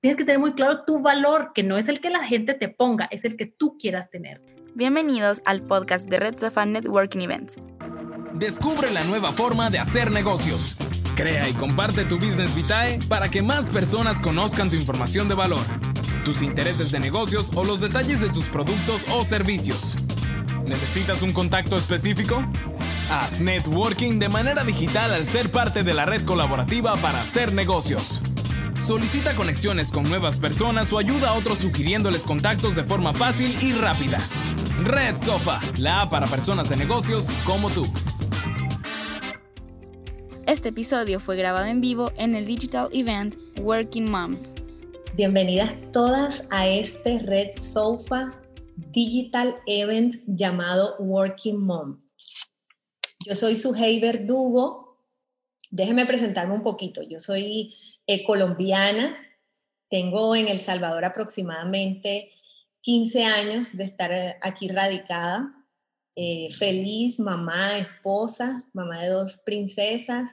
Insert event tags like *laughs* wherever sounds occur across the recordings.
tienes que tener muy claro tu valor, que no es el que la gente te ponga, es el que tú quieras tener. Bienvenidos al podcast de Red Sofa Networking Events. Descubre la nueva forma de hacer negocios. Crea y comparte tu Business Vitae para que más personas conozcan tu información de valor, tus intereses de negocios o los detalles de tus productos o servicios. ¿Necesitas un contacto específico? Haz networking de manera digital al ser parte de la red colaborativa para hacer negocios. Solicita conexiones con nuevas personas o ayuda a otros sugiriéndoles contactos de forma fácil y rápida. Red Sofa, la app para personas de negocios como tú. Este episodio fue grabado en vivo en el digital event Working Moms. Bienvenidas todas a este Red Sofa Digital Event llamado Working Mom. Yo soy Sujei Verdugo. Déjenme presentarme un poquito. Yo soy eh, colombiana. Tengo en El Salvador aproximadamente 15 años de estar eh, aquí radicada. Eh, feliz, mamá, esposa, mamá de dos princesas.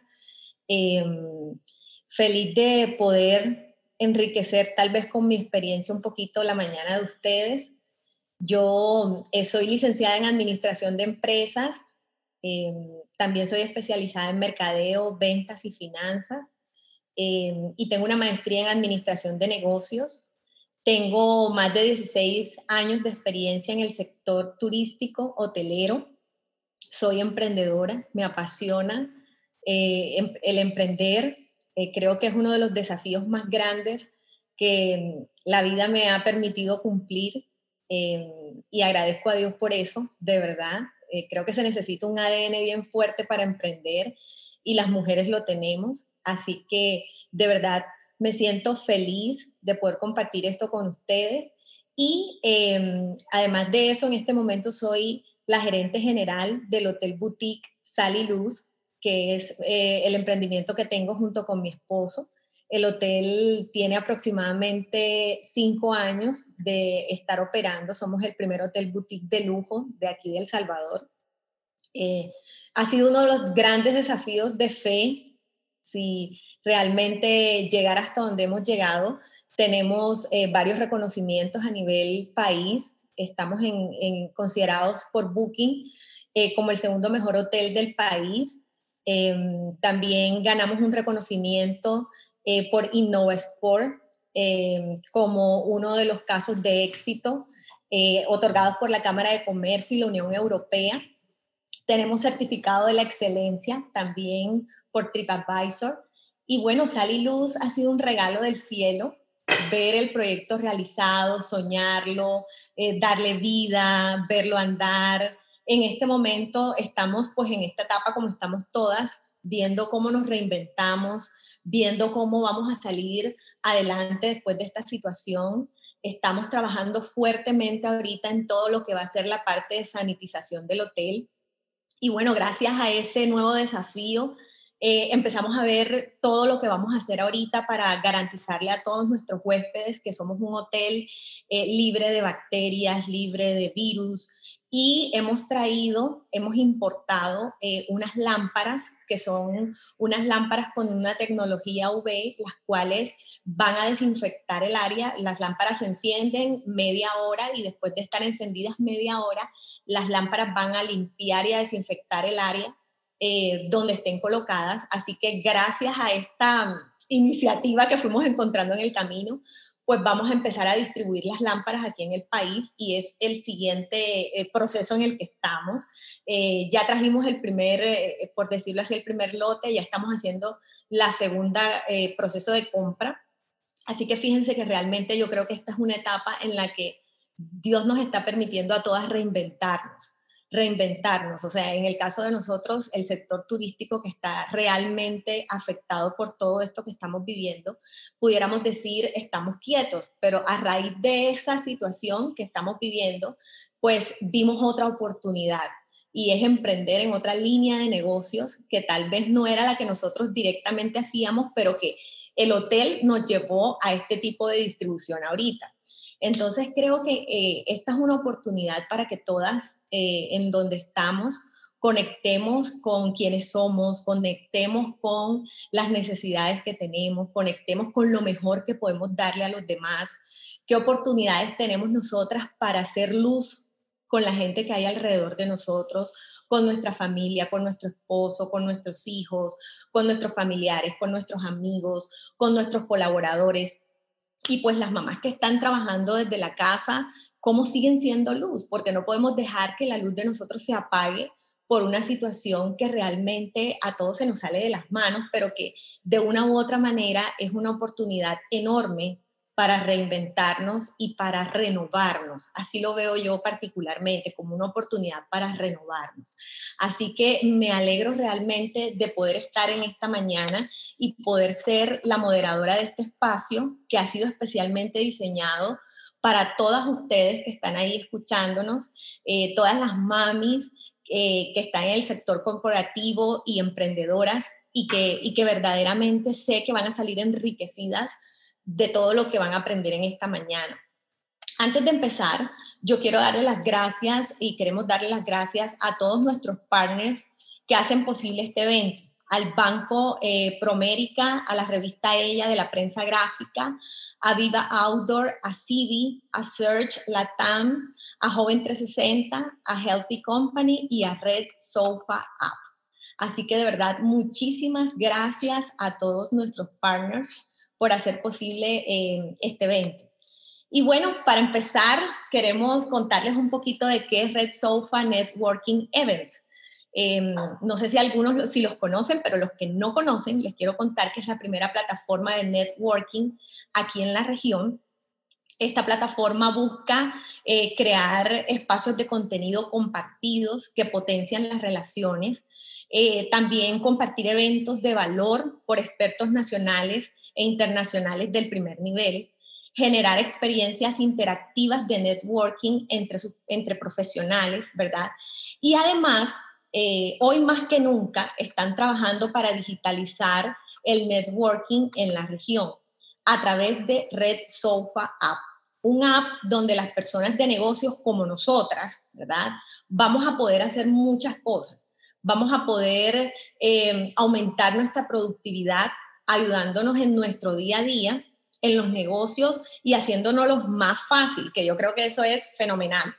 Em, feliz de poder enriquecer tal vez con mi experiencia un poquito la mañana de ustedes. Yo soy licenciada en Administración de Empresas Em, también soy especializada en mercadeo, ventas y finanzas. Em, y tengo una maestría en administración de negocios. Tengo más de 16 años de experiencia en el sector turístico, hotelero. Soy emprendedora, me apasiona eh, em, el emprender. Eh, creo que es uno de los desafíos más grandes que la vida me ha permitido cumplir y agradezco a Dios por eso, de verdad. Eh, creo que se necesita un ADN bien fuerte para emprender y las mujeres lo tenemos. Así que de verdad me siento feliz de poder compartir esto con ustedes. Y em, además de eso, en este momento soy la gerente general del Hotel Boutique Sally Luz, que es eh, el emprendimiento que tengo junto con mi esposo. El hotel tiene aproximadamente cinco años de estar operando. Somos el primer hotel boutique de lujo de aquí de El Salvador. Eh, ha sido uno de los grandes desafíos de fe, si realmente llegar hasta donde hemos llegado. Tenemos eh, varios reconocimientos a nivel país. Estamos en, considerados por Booking eh, como el segundo mejor hotel del país. Em, también ganamos un reconocimiento eh, por InnovaSport eh, como uno de los casos de éxito eh, otorgados por la Cámara de Comercio y la Unión Europea. Tenemos certificado de la excelencia también por TripAdvisor. Y bueno, Sal y Luz ha sido un regalo del cielo ver el proyecto realizado, soñarlo, darle vida, verlo andar. En este momento estamos pues en esta etapa como estamos todas, viendo cómo nos reinventamos, viendo cómo vamos a salir adelante después de esta situación. Estamos trabajando fuertemente ahorita en todo lo que va a ser la parte de sanitización del hotel. Y bueno, gracias a ese nuevo desafío, eh, empezamos a ver todo lo que vamos a hacer ahorita para garantizarle a todos nuestros huéspedes que somos un hotel eh, libre de bacterias, libre de virus, y hemos traído, hemos importado eh, unas lámparas que son unas lámparas con una tecnología UV, las cuales van a desinfectar el área. Las lámparas se encienden media hora y después de estar encendidas media hora, las lámparas van a limpiar y a desinfectar el área eh, donde estén colocadas. Así que gracias a esta iniciativa que fuimos encontrando en el camino, pues vamos a empezar a distribuir las lámparas aquí en el país y es el siguiente eh, proceso en el que estamos. Eh, ya trajimos el primer, por decirlo así, el primer lote, ya estamos haciendo la segunda proceso de compra. Así que fíjense que realmente yo creo que esta es una etapa en la que Dios nos está permitiendo a todas reinventarnos reinventarnos. O sea, en el caso de nosotros, el sector turístico que está realmente afectado por todo esto que estamos viviendo, pudiéramos decir, estamos quietos, pero a raíz de esa situación que estamos viviendo, pues vimos otra oportunidad y es emprender en otra línea de negocios que tal vez no era la que nosotros directamente hacíamos, pero que el hotel nos llevó a este tipo de distribución ahorita. Entonces creo que eh, esta es una oportunidad para que todas eh, en donde estamos conectemos con quienes somos, conectemos con las necesidades que tenemos, conectemos con lo mejor que podemos darle a los demás, qué oportunidades tenemos nosotras para hacer luz con la gente que hay alrededor de nosotros, con nuestra familia, con nuestro esposo, con nuestros hijos, con nuestros familiares, con nuestros amigos, con nuestros colaboradores. Y pues las mamás que están trabajando desde la casa, ¿cómo siguen siendo luz? Porque no podemos dejar que la luz de nosotros se apague por una situación que realmente a todos se nos sale de las manos, pero que de una u otra manera es una oportunidad enorme para reinventarnos y para renovarnos. Así lo veo yo particularmente, como una oportunidad para renovarnos. Así que me alegro realmente de poder estar en esta mañana y poder ser la moderadora de este espacio que ha sido especialmente diseñado para todas ustedes que están ahí escuchándonos, eh, todas las mamis eh, que están en el sector corporativo y emprendedoras y que, y que verdaderamente sé que van a salir enriquecidas de todo lo que van a aprender en esta mañana. Antes de empezar, yo quiero darle las gracias y queremos darle las gracias a todos nuestros partners que hacen posible este evento, al Banco eh, Promérica, a la revista Ella de la prensa gráfica, a Viva Outdoor, a Civi, a Search Latam, a Joven 360, a Healthy Company y a Red Sofa App. Así que de verdad, muchísimas gracias a todos nuestros partners por hacer posible eh, este evento. Y bueno, para empezar, queremos contarles un poquito de qué es Red Sofa Networking Event. Em, no sé si algunos si los conocen, pero los que no conocen, les quiero contar que es la primera plataforma de networking aquí en la región. Esta plataforma busca eh, crear espacios de contenido compartidos que potencian las relaciones, eh, también compartir eventos de valor por expertos nacionales e internacionales del primer nivel, generar experiencias interactivas de networking entre, profesionales, ¿verdad? Y además, eh, hoy más que nunca están trabajando para digitalizar el networking en la región a través de Red Sofa App, un app donde las personas de negocios como nosotras, ¿verdad? Vamos a poder hacer muchas cosas. Vamos a poder eh, aumentar nuestra productividad ayudándonos en nuestro día a día, en los negocios y haciéndonos más fácil, que yo creo que eso es fenomenal,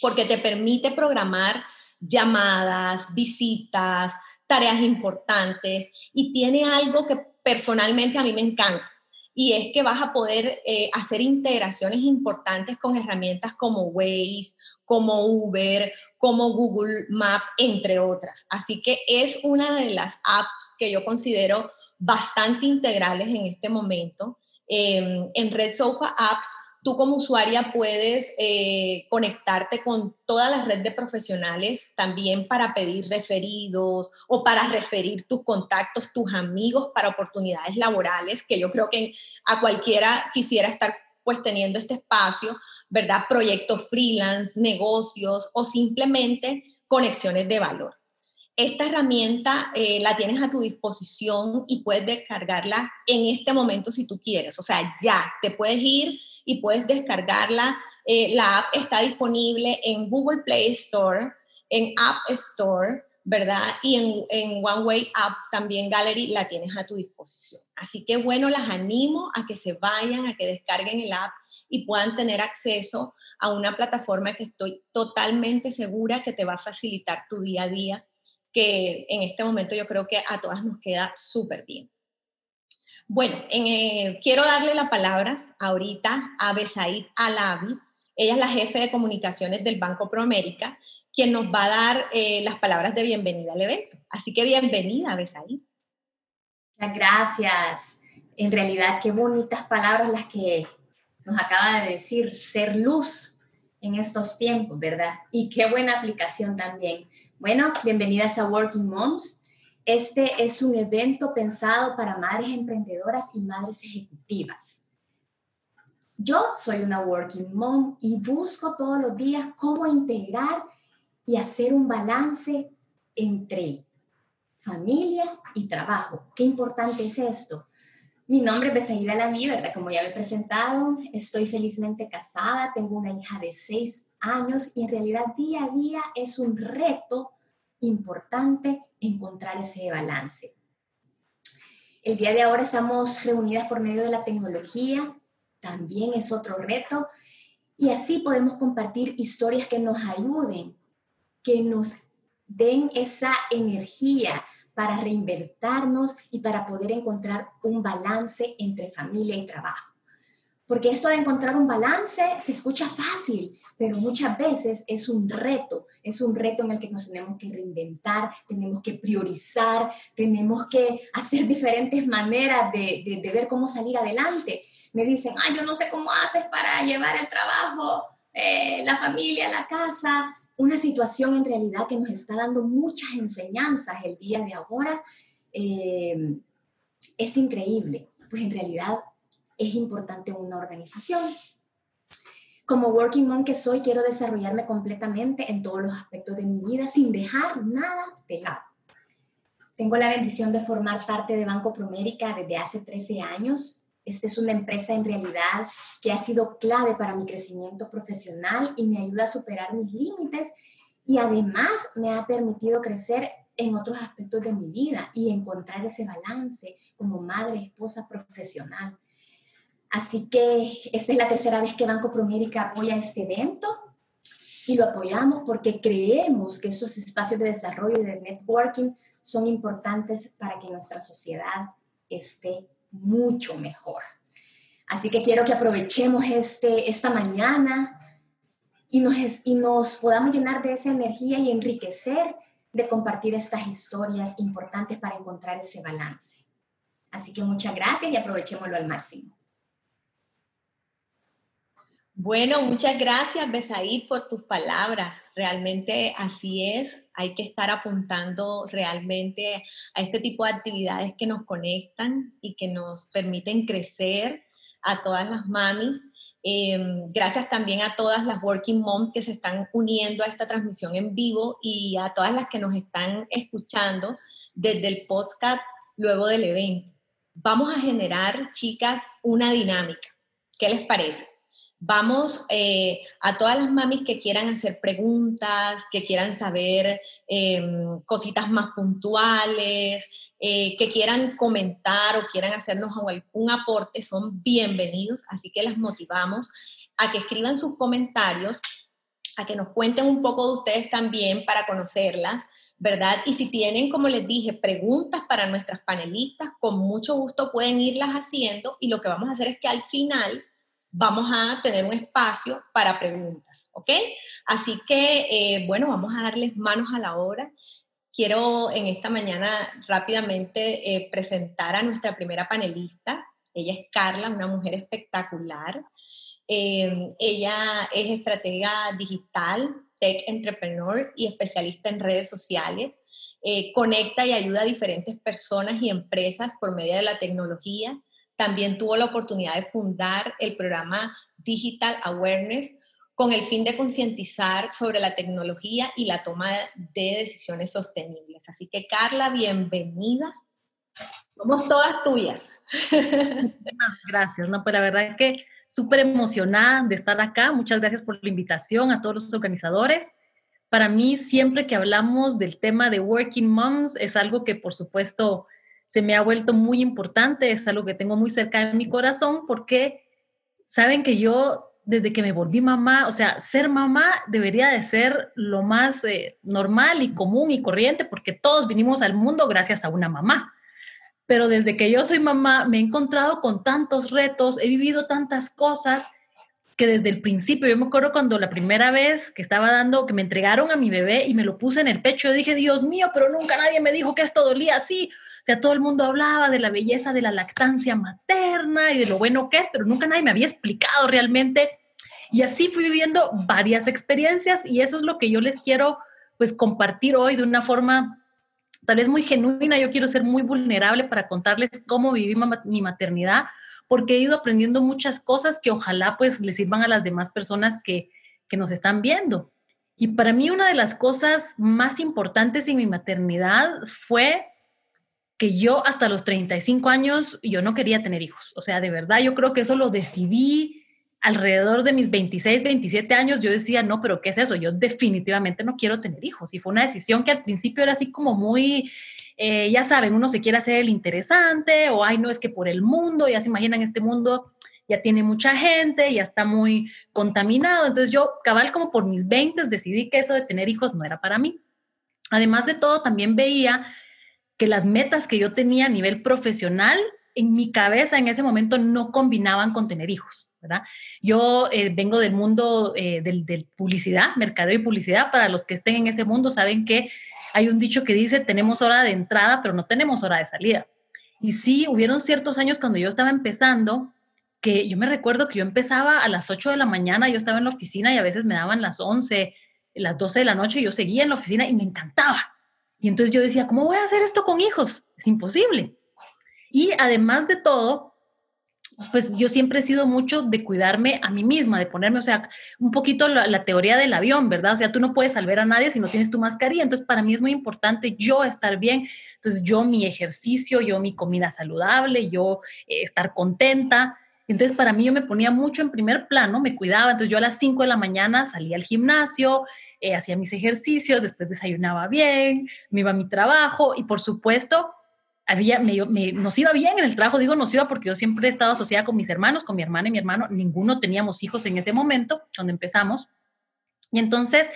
porque te permite programar llamadas, visitas, tareas importantes y tiene algo que personalmente a mí me encanta y es que vas a poder eh, hacer integraciones importantes con herramientas como Waze, como Uber, como Google Map, entre otras. Así que es una de las apps que yo considero bastante integrales en este momento. Em, en Red Sofa App, tú como usuaria puedes eh, conectarte con toda la red de profesionales también para pedir referidos o para referir tus contactos, tus amigos para oportunidades laborales, que yo creo que a cualquiera quisiera estar pues teniendo este espacio, ¿verdad? Proyectos freelance, negocios o simplemente conexiones de valor. Esta herramienta eh, la tienes a tu disposición y puedes descargarla en este momento si tú quieres. O sea, ya te puedes ir y puedes descargarla. Eh, la app está disponible en Google Play Store, en App Store, ¿verdad? Y en, en One Way App también Gallery la tienes a tu disposición. Así que bueno, las animo a que se vayan, a que descarguen el app y puedan tener acceso a una plataforma que estoy totalmente segura que te va a facilitar tu día a día que en este momento yo creo que a todas nos queda súper bien. Bueno, eh, quiero darle la palabra ahorita a Besaid Alavi. Ella es la jefe de comunicaciones del Banco Proamérica, quien nos va a dar eh, las palabras de bienvenida al evento. Así que bienvenida, Besaid. Muchas gracias. En realidad, qué bonitas palabras las que nos acaba de decir, ser luz en estos tiempos, ¿verdad? Y qué buena aplicación también. Bueno, bienvenidas a Working Moms. Este es un evento pensado para madres emprendedoras y madres ejecutivas. Yo soy una Working Mom y busco todos los días cómo integrar y hacer un balance entre familia y trabajo. Qué importante es esto. Mi nombre es Besaida Lamí, ¿verdad? Como ya me he presentado, estoy felizmente casada, tengo una hija de seis y en realidad día a día es un reto importante encontrar ese balance. El día de ahora estamos reunidas por medio de la tecnología, también es otro reto, y así podemos compartir historias que nos ayuden, que nos den esa energía para reinventarnos y para poder encontrar un balance entre familia y trabajo. Porque esto de encontrar un balance se escucha fácil, pero muchas veces es un reto, es un reto en el que nos tenemos que reinventar, tenemos que priorizar, tenemos que hacer diferentes maneras de, ver cómo salir adelante. Me dicen, ah, yo no sé cómo haces para llevar el trabajo, eh, la familia, la casa, una situación en realidad que nos está dando muchas enseñanzas el día de ahora. Eh, es increíble, pues en realidad es importante una organización. Como working mom que soy, quiero desarrollarme completamente en todos los aspectos de mi vida sin dejar nada de lado. Tengo la bendición de formar parte de Banco Promérica desde hace 13 años. Esta es una empresa en realidad que ha sido clave para mi crecimiento profesional y me ayuda a superar mis límites y además me ha permitido crecer en otros aspectos de mi vida y encontrar ese balance como madre, esposa, profesional. Así que esta es la tercera vez que Banco Promérica apoya este evento y lo apoyamos porque creemos que esos espacios de desarrollo y de networking son importantes para que nuestra sociedad esté mucho mejor. Así que quiero que aprovechemos este, esta mañana y nos, y nos podamos llenar de esa energía y enriquecer de compartir estas historias importantes para encontrar ese balance. Así que muchas gracias y aprovechémoslo al máximo. Bueno, muchas gracias, Besaid, por tus palabras. Realmente así es. Hay que estar apuntando realmente a este tipo de actividades que nos conectan y que nos permiten crecer a todas las mamis. Em, gracias también a todas las Working Moms que se están uniendo a esta transmisión en vivo y a todas las que nos están escuchando desde el podcast luego del evento. Vamos a generar, chicas, una dinámica. ¿Qué les parece? Vamos eh, a todas las mamis que quieran hacer preguntas, que quieran saber em, cositas más puntuales, eh, que quieran comentar o quieran hacernos algún aporte, son bienvenidos. Así que las motivamos a que escriban sus comentarios, a que nos cuenten un poco de ustedes también para conocerlas, ¿verdad? Y si tienen, como les dije, preguntas para nuestras panelistas, con mucho gusto pueden irlas haciendo y lo que vamos a hacer es que al final vamos a tener un espacio para preguntas, ¿ok? Así que, eh, bueno, vamos a darles manos a la obra. Quiero en esta mañana rápidamente eh, presentar a nuestra primera panelista. Ella es Carla, una mujer espectacular. Eh, ella es estratega digital, tech entrepreneur y especialista en redes sociales. conecta y ayuda a diferentes personas y empresas por medio de la tecnología también tuvo la oportunidad de fundar el programa Digital Awareness con el fin de concientizar sobre la tecnología y la toma de decisiones sostenibles. Así que Carla, bienvenida. Somos todas tuyas. Gracias, no, pues la verdad es que súper emocionada de estar acá. Muchas gracias por la invitación a todos los organizadores. Para mí, siempre que hablamos del tema de Working Moms, es algo que por supuesto se me ha vuelto muy importante, es algo que tengo muy cerca de mi corazón porque saben que yo desde que me volví mamá, o sea, ser mamá debería de ser lo más eh, normal y común y corriente porque todos vinimos al mundo gracias a una mamá. Pero desde que yo soy mamá me he encontrado con tantos retos, he vivido tantas cosas que desde el principio, yo me acuerdo cuando la primera vez que estaba dando, que me entregaron a mi bebé y me lo puse en el pecho, yo dije, Dios mío, pero nunca nadie me dijo que esto dolía así. Sea, todo el mundo hablaba de la belleza de la lactancia materna y de lo bueno que es, pero nunca nadie me había explicado realmente. Y así fui viviendo varias experiencias y eso es lo que yo les quiero pues compartir hoy de una forma tal vez muy genuina. Yo quiero ser muy vulnerable para contarles cómo viví mi maternidad, porque he ido aprendiendo muchas cosas que ojalá pues les sirvan a las demás personas que, que nos están viendo. Y para mí una de las cosas más importantes en mi maternidad fue que yo hasta los 35 años yo no quería tener hijos. O sea, de verdad yo creo que eso lo decidí alrededor de mis 26, 27 años, yo decía, no, pero ¿qué es eso? Yo definitivamente no quiero tener hijos. Y fue una decisión que al principio era así como muy, eh, ya saben, uno se quiere hacer el interesante o, ay, no, es que por el mundo, ya se imaginan este mundo ya tiene mucha gente, ya está muy contaminado. Entonces yo, cabal, como por mis 20 decidí que eso de tener hijos no era para mí. Además de todo, también veía que las metas que yo tenía a nivel profesional en mi cabeza en ese momento no combinaban con tener hijos, ¿verdad? Yo eh, vengo del mundo eh, del, publicidad, mercadeo y publicidad. Para los que estén en ese mundo, saben que hay un dicho que dice, tenemos hora de entrada, pero no tenemos hora de salida. Y sí, hubieron ciertos años cuando yo estaba empezando, que yo me recuerdo que yo empezaba a las 8 de la mañana, yo estaba en la oficina y a veces me daban las 11, las 12 de la noche, y yo seguía en la oficina y me encantaba. Y entonces yo decía, ¿cómo voy a hacer esto con hijos? Es imposible. Y además de todo, pues yo siempre he sido mucho de cuidarme a mí misma, de ponerme, o sea, un poquito la, teoría del avión, ¿verdad? O sea, tú no puedes salvar a nadie si no tienes tu mascarilla. Entonces, para mí es muy importante yo estar bien. Entonces, yo mi ejercicio, yo mi comida saludable, yo eh, estar contenta. Entonces, para mí yo me ponía mucho en primer plano, me cuidaba. Entonces, yo a las 5 de la mañana salía al gimnasio, eh, hacía mis ejercicios, después desayunaba bien, me iba a mi trabajo y, por supuesto, había, me, nos iba bien en el trabajo, digo nos iba porque yo siempre he estado asociada con mis hermanos, con mi hermana y mi hermano, ninguno teníamos hijos en ese momento, cuando empezamos. Y entonces,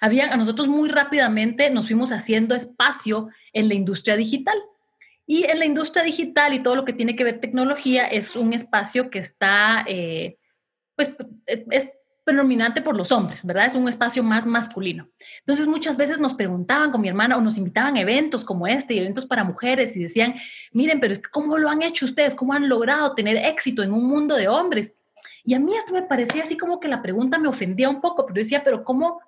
había, a nosotros muy rápidamente nos fuimos haciendo espacio en la industria digital. Y en la industria digital y todo lo que tiene que ver tecnología es un espacio que está, eh, pues, es predominante por los hombres, ¿verdad? Es un espacio más masculino. Entonces muchas veces nos preguntaban con mi hermana o nos invitaban a eventos como este, eventos para mujeres y decían, miren, pero es ¿cómo lo han hecho ustedes? ¿Cómo han logrado tener éxito en un mundo de hombres? Y a mí esto me parecía así como que la pregunta me ofendía un poco, pero yo decía, pero ¿cómo,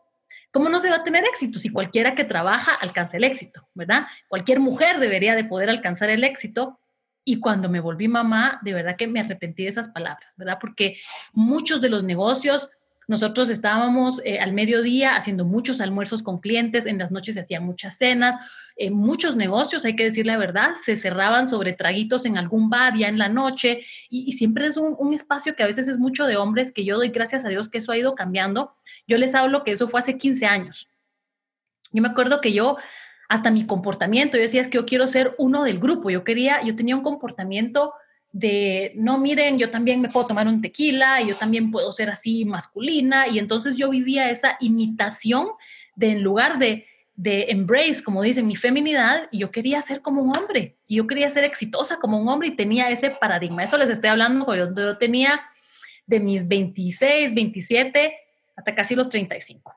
¿cómo no se va a tener éxito si cualquiera que trabaja alcanza el éxito, ¿verdad? Cualquier mujer debería de poder alcanzar el éxito y cuando me volví mamá, de verdad que me arrepentí de esas palabras, ¿verdad? Porque muchos de los negocios nosotros estábamos eh, al mediodía haciendo muchos almuerzos con clientes, en las noches se hacían muchas cenas, eh, muchos negocios, hay que decir la verdad, se cerraban sobre traguitos en algún bar ya en la noche y, siempre es un, espacio que a veces es mucho de hombres, que yo doy gracias a Dios que eso ha ido cambiando. Yo les hablo que eso fue hace 15 años. Yo me acuerdo que yo hasta mi comportamiento, yo decía es que yo quiero ser uno del grupo, yo quería, yo tenía un comportamiento de, no, miren, yo también me puedo tomar un tequila y yo también puedo ser así masculina. Y entonces yo vivía esa imitación de en lugar de, de embrace, como dicen, mi feminidad, yo quería ser como un hombre, y yo quería ser exitosa como un hombre y tenía ese paradigma. Eso les estoy hablando cuando yo tenía de mis 26, 27 hasta casi los 35.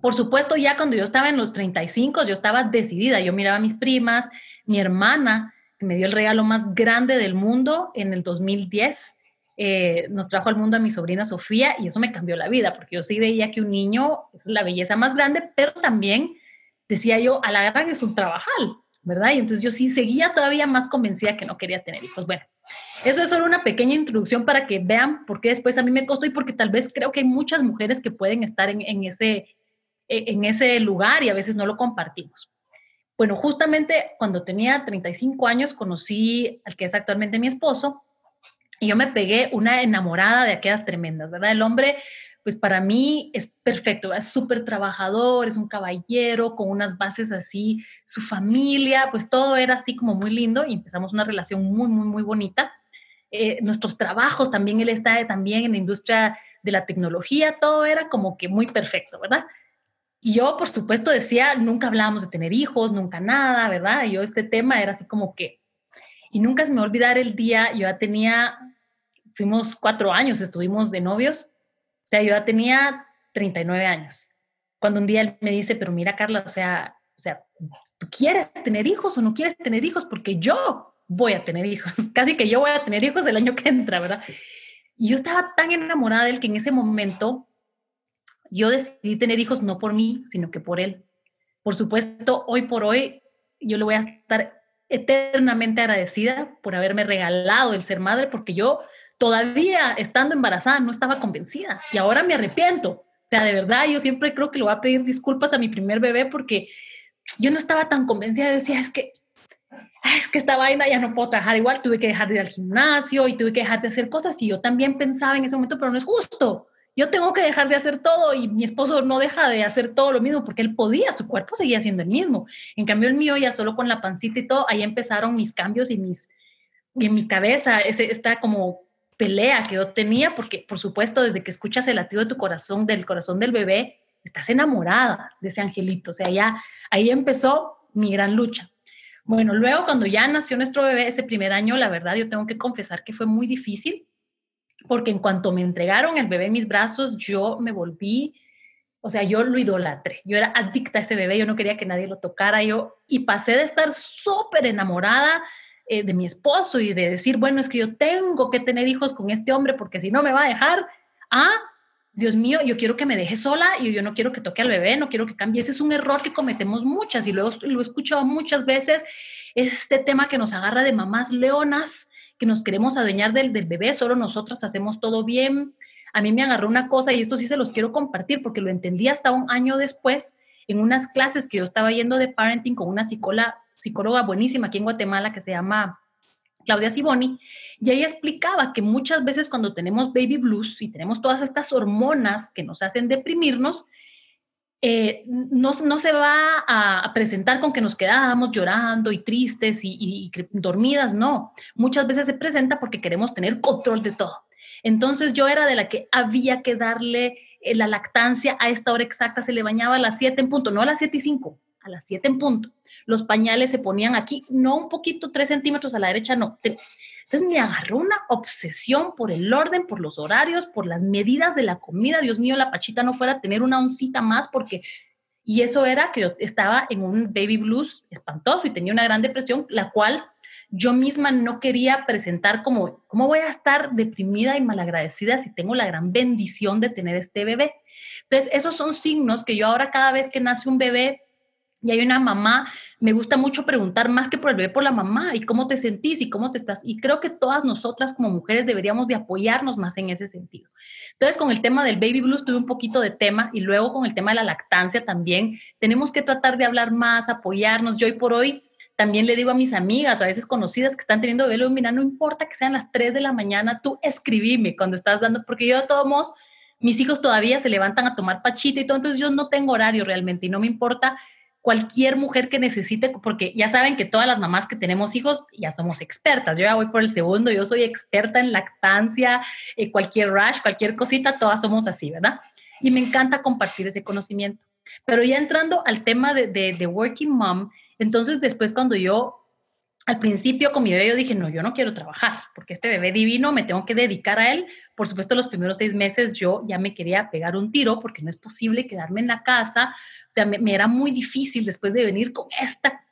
Por supuesto, ya cuando yo estaba en los 35, yo estaba decidida. Yo miraba a mis primas, mi hermana, me dio el regalo más grande del mundo en el 2010. Eh, nos trajo al mundo a mi sobrina Sofía y eso me cambió la vida, porque yo sí veía que un niño es la belleza más grande, pero también decía yo, a la gran es un trabajal, ¿verdad? Y entonces yo sí seguía todavía más convencida que no quería tener hijos. Bueno, eso es solo una pequeña introducción para que vean por qué después a mí me costó y porque tal vez creo que hay muchas mujeres que pueden estar en, ese, en ese lugar y a veces no lo compartimos. Bueno, justamente cuando tenía 35 años conocí al que es actualmente mi esposo y yo me pegué una enamorada de aquellas tremendas, ¿verdad? El hombre, pues para mí es perfecto, es súper trabajador, es un caballero con unas bases así, su familia, pues todo era así como muy lindo y empezamos una relación muy, muy, muy bonita. Eh, nuestros trabajos también, él está también en la industria de la tecnología, todo era como que muy perfecto, ¿verdad? Y yo, por supuesto, decía, nunca hablábamos de tener hijos, nunca nada, ¿verdad? Y yo este tema era así como que, y nunca se me va a olvidar el día, yo ya tenía, fuimos cuatro años, estuvimos de novios, o sea, yo ya tenía 39 años. Cuando un día él me dice, pero mira, Carla, o sea, o sea, ¿tú quieres tener hijos o no quieres tener hijos? Porque yo voy a tener hijos, *laughs* casi que yo voy a tener hijos el año que entra, ¿verdad? Y yo estaba tan enamorada de él que en ese momento yo decidí tener hijos no por mí, sino que por él. Por supuesto, hoy por hoy yo le voy a estar eternamente agradecida por haberme regalado el ser madre, porque yo todavía estando embarazada no estaba convencida y ahora me arrepiento. O sea, de verdad, yo siempre creo que le voy a pedir disculpas a mi primer bebé porque yo no estaba tan convencida. Yo decía, es que es que esta vaina ya no puedo trabajar igual, tuve que dejar de ir al gimnasio y tuve que dejar de hacer cosas y yo también pensaba en ese momento, pero no es justo. Yo tengo que dejar de hacer todo y mi esposo no deja de hacer todo lo mismo porque él podía, su cuerpo seguía siendo el mismo. En cambio el mío ya solo con la pancita y todo, ahí empezaron mis cambios y mis y en mi cabeza ese, esta como pelea que yo tenía porque por supuesto desde que escuchas el latido de tu corazón, del corazón del bebé, estás enamorada de ese angelito, o sea, ya ahí empezó mi gran lucha. Bueno, luego cuando ya nació nuestro bebé ese primer año, la verdad yo tengo que confesar que fue muy difícil, porque en cuanto me entregaron el bebé en mis brazos, yo me volví, o sea, yo lo idolatré, yo era adicta a ese bebé, yo no quería que nadie lo tocara, yo, y pasé de estar súper enamorada eh, de mi esposo y de decir, bueno, es que yo tengo que tener hijos con este hombre porque si no me va a dejar, a Dios mío, yo quiero que me deje sola y yo no quiero que toque al bebé, no quiero que cambie. Ese es un error que cometemos muchas y luego lo he escuchado muchas veces. Este tema que nos agarra de mamás leonas, que nos queremos adueñar del, bebé, solo nosotras hacemos todo bien. A mí me agarró una cosa y esto sí se los quiero compartir porque lo entendí hasta un año después en unas clases que yo estaba yendo de parenting con una psicóloga, psicóloga buenísima aquí en Guatemala que se llama Claudia Siboni, y ella explicaba que muchas veces cuando tenemos baby blues y tenemos todas estas hormonas que nos hacen deprimirnos, eh, no, no, se va a, presentar con que nos quedamos llorando y tristes y, dormidas, no. Muchas veces se presenta porque queremos tener control de todo. Entonces yo era de la que había que darle eh, la lactancia a esta hora exacta, se le bañaba a las 7 en punto, no a las 7 y 5, a las 7 en punto los pañales se ponían aquí, no un poquito, tres centímetros a la derecha, no. Entonces me agarró una obsesión por el orden, por los horarios, por las medidas de la comida. Dios mío, la pachita no fuera a tener una oncita más porque... Y eso era que estaba en un baby blues espantoso y tenía una gran depresión, la cual yo misma no quería presentar como, ¿cómo voy a estar deprimida y malagradecida si tengo la gran bendición de tener este bebé? Entonces, esos son signos que yo ahora cada vez que nace un bebé y hay una mamá, me gusta mucho preguntar más que por el bebé, por la mamá y cómo te sentís y cómo te estás. Y creo que todas nosotras como mujeres deberíamos de apoyarnos más en ese sentido. Entonces, con el tema del baby blues tuve un poquito de tema y luego con el tema de la lactancia también tenemos que tratar de hablar más, apoyarnos. Yo hoy por hoy también le digo a mis amigas, a veces conocidas que están teniendo bebé, mira, no importa que sean las 3 de la mañana, tú escribime cuando estás dando, porque yo de todos modos, mis hijos todavía se levantan a tomar pachita y todo, entonces yo no tengo horario realmente y no me importa cualquier mujer que necesite, porque ya saben que todas las mamás que tenemos hijos ya somos expertas. Yo ya voy por el segundo, yo soy experta en lactancia, eh, cualquier rash, cualquier cosita, todas somos así, ¿verdad? Y me encanta compartir ese conocimiento. Pero ya entrando al tema de, de, de Working Mom, entonces después cuando yo al principio con mi bebé yo dije, no, yo no quiero trabajar, porque este bebé divino me tengo que dedicar a él. Por supuesto, los primeros seis meses yo ya me quería pegar un tiro porque no es posible quedarme en la casa. O sea, me, era muy difícil después de venir con esta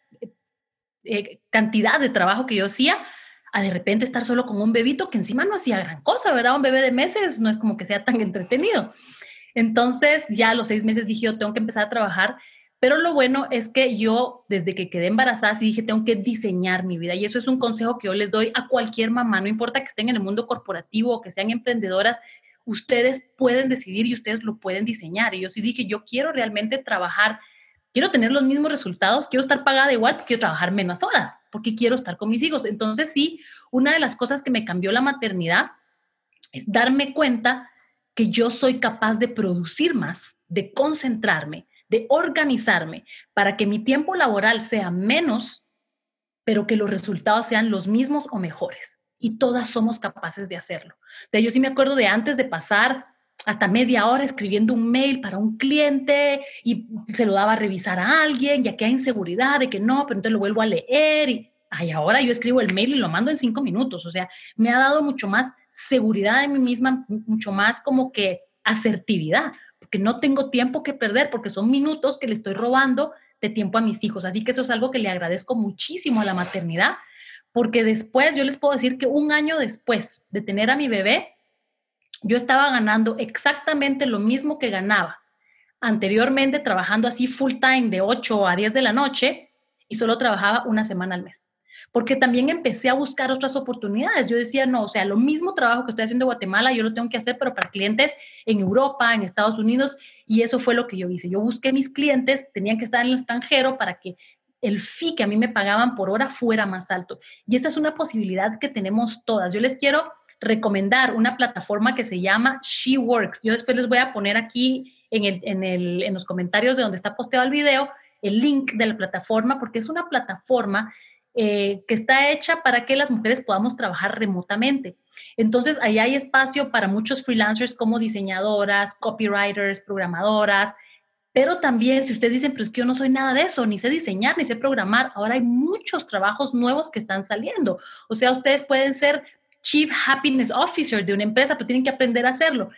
eh, cantidad de trabajo que yo hacía, a de repente estar solo con un bebito que encima no hacía gran cosa, ¿verdad? Un bebé de meses no es como que sea tan entretenido. Entonces, ya a los seis meses dije, yo tengo que empezar a trabajar pero lo bueno es que yo, desde que quedé embarazada, sí dije, tengo que diseñar mi vida. Y eso es un consejo que yo les doy a cualquier mamá, no importa que estén en el mundo corporativo o que sean emprendedoras, ustedes pueden decidir y ustedes lo pueden diseñar. Y yo sí dije, yo quiero realmente trabajar, quiero tener los mismos resultados, quiero estar pagada igual, quiero trabajar menos horas, porque quiero estar con mis hijos. Entonces sí, una de las cosas que me cambió la maternidad es darme cuenta que yo soy capaz de producir más, de concentrarme, de organizarme para que mi tiempo laboral sea menos, pero que los resultados sean los mismos o mejores. Y todas somos capaces de hacerlo. O sea, yo sí me acuerdo de antes de pasar hasta media hora escribiendo un mail para un cliente y se lo daba a revisar a alguien, ya que hay inseguridad de que no, pero entonces lo vuelvo a leer y ay, ahora yo escribo el mail y lo mando en cinco minutos. O sea, me ha dado mucho más seguridad en mí misma, mucho más como que asertividad, porque no tengo tiempo que perder, porque son minutos que le estoy robando de tiempo a mis hijos. Así que eso es algo que le agradezco muchísimo a la maternidad, porque después, yo les puedo decir que un año después de tener a mi bebé, yo estaba ganando exactamente lo mismo que ganaba anteriormente trabajando así full time de 8 a 10 de la noche y solo trabajaba una semana al mes porque también empecé a buscar otras oportunidades. Yo decía, no, o sea, lo mismo trabajo que estoy haciendo en Guatemala, yo lo tengo que hacer, pero para clientes en Europa, en Estados Unidos, y eso fue lo que yo hice. Yo busqué mis clientes, tenían que estar en el extranjero para que el fee que a mí me pagaban por hora fuera más alto. Y esta es una posibilidad que tenemos todas. Yo les quiero recomendar una plataforma que se llama SheWorks. Yo después les voy a poner aquí en, el, en, el, en los comentarios de donde está posteado el video el link de la plataforma, porque es una plataforma eh, que está hecha para que las mujeres podamos trabajar remotamente. Entonces, ahí hay espacio para muchos freelancers como diseñadoras, copywriters, programadoras, pero también si ustedes dicen, pero es que yo no soy nada de eso, ni sé diseñar, ni sé programar, ahora hay muchos trabajos nuevos que están saliendo. O sea, ustedes pueden ser Chief Happiness Officer de una empresa, pero tienen que aprender a hacerlo.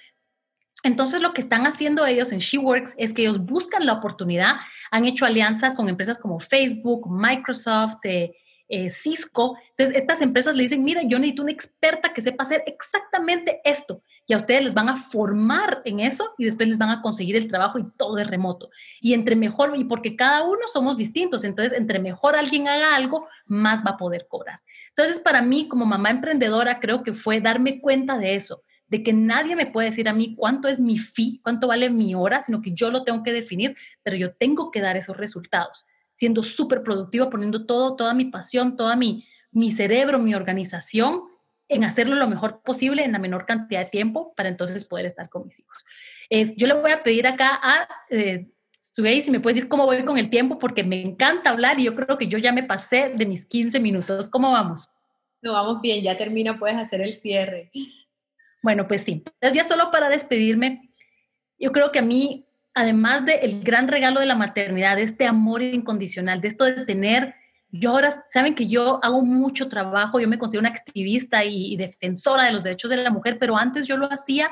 Entonces, lo que están haciendo ellos en SheWorks es que ellos buscan la oportunidad, han hecho alianzas con empresas como Facebook, Microsoft, eh, eh, Cisco. Entonces, estas empresas le dicen, mira, yo necesito una experta que sepa hacer exactamente esto. Y a ustedes les van a formar en eso y después les van a conseguir el trabajo y todo es remoto. Y entre mejor, y porque cada uno somos distintos, entonces entre mejor alguien haga algo, más va a poder cobrar. Entonces, para mí, como mamá emprendedora, creo que fue darme cuenta de eso, de que nadie me puede decir a mí cuánto es mi fee, cuánto vale mi hora, sino que yo lo tengo que definir, pero yo tengo que dar esos resultados, siendo súper productivo, poniendo todo, toda mi pasión, toda mi, mi cerebro, mi organización en hacerlo lo mejor posible en la menor cantidad de tiempo para entonces poder estar con mis hijos. Es, yo le voy a pedir acá a eh, si me puede decir cómo voy con el tiempo, porque me encanta hablar y yo creo que yo ya me pasé de mis 15 minutos. ¿Cómo vamos? No, vamos bien, ya termina, puedes hacer el cierre. Bueno, pues sí. Entonces ya solo para despedirme, yo creo que a mí, además del gran regalo de la maternidad, de este amor incondicional, de esto de tener, yo ahora, saben que yo hago mucho trabajo, yo me considero una activista y, y defensora de los derechos de la mujer, pero antes yo lo hacía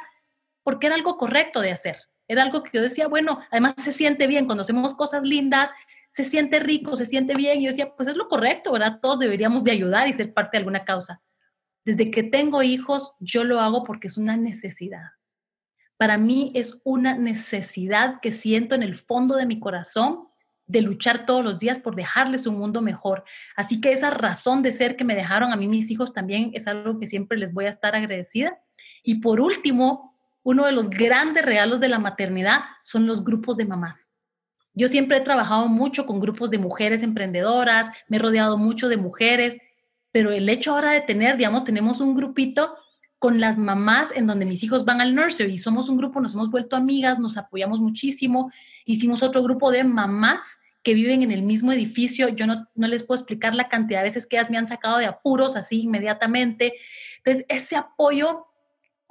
porque era algo correcto de hacer. Era algo que yo decía, bueno, además se siente bien cuando hacemos cosas lindas, se siente rico, se siente bien. Y yo decía, pues es lo correcto, ¿verdad? Todos deberíamos de ayudar y ser parte de alguna causa. Desde que tengo hijos, yo lo hago porque es una necesidad. Para mí es una necesidad que siento en el fondo de mi corazón de luchar todos los días por dejarles un mundo mejor. Así que esa razón de ser que me dejaron a mí mis hijos también es algo que siempre les voy a estar agradecida. Y por último, uno de los grandes regalos de la maternidad son los grupos de mamás. Yo siempre he trabajado mucho con grupos de mujeres emprendedoras, me he rodeado mucho de mujeres pero el hecho ahora de tener, digamos, tenemos un grupito con las mamás en donde mis hijos van al nursery y somos un grupo, nos hemos vuelto amigas, nos apoyamos muchísimo. Hicimos otro grupo de mamás que viven en el mismo edificio. Yo no, no les puedo explicar la cantidad de veces que ellas me han sacado de apuros así inmediatamente. Entonces, ese apoyo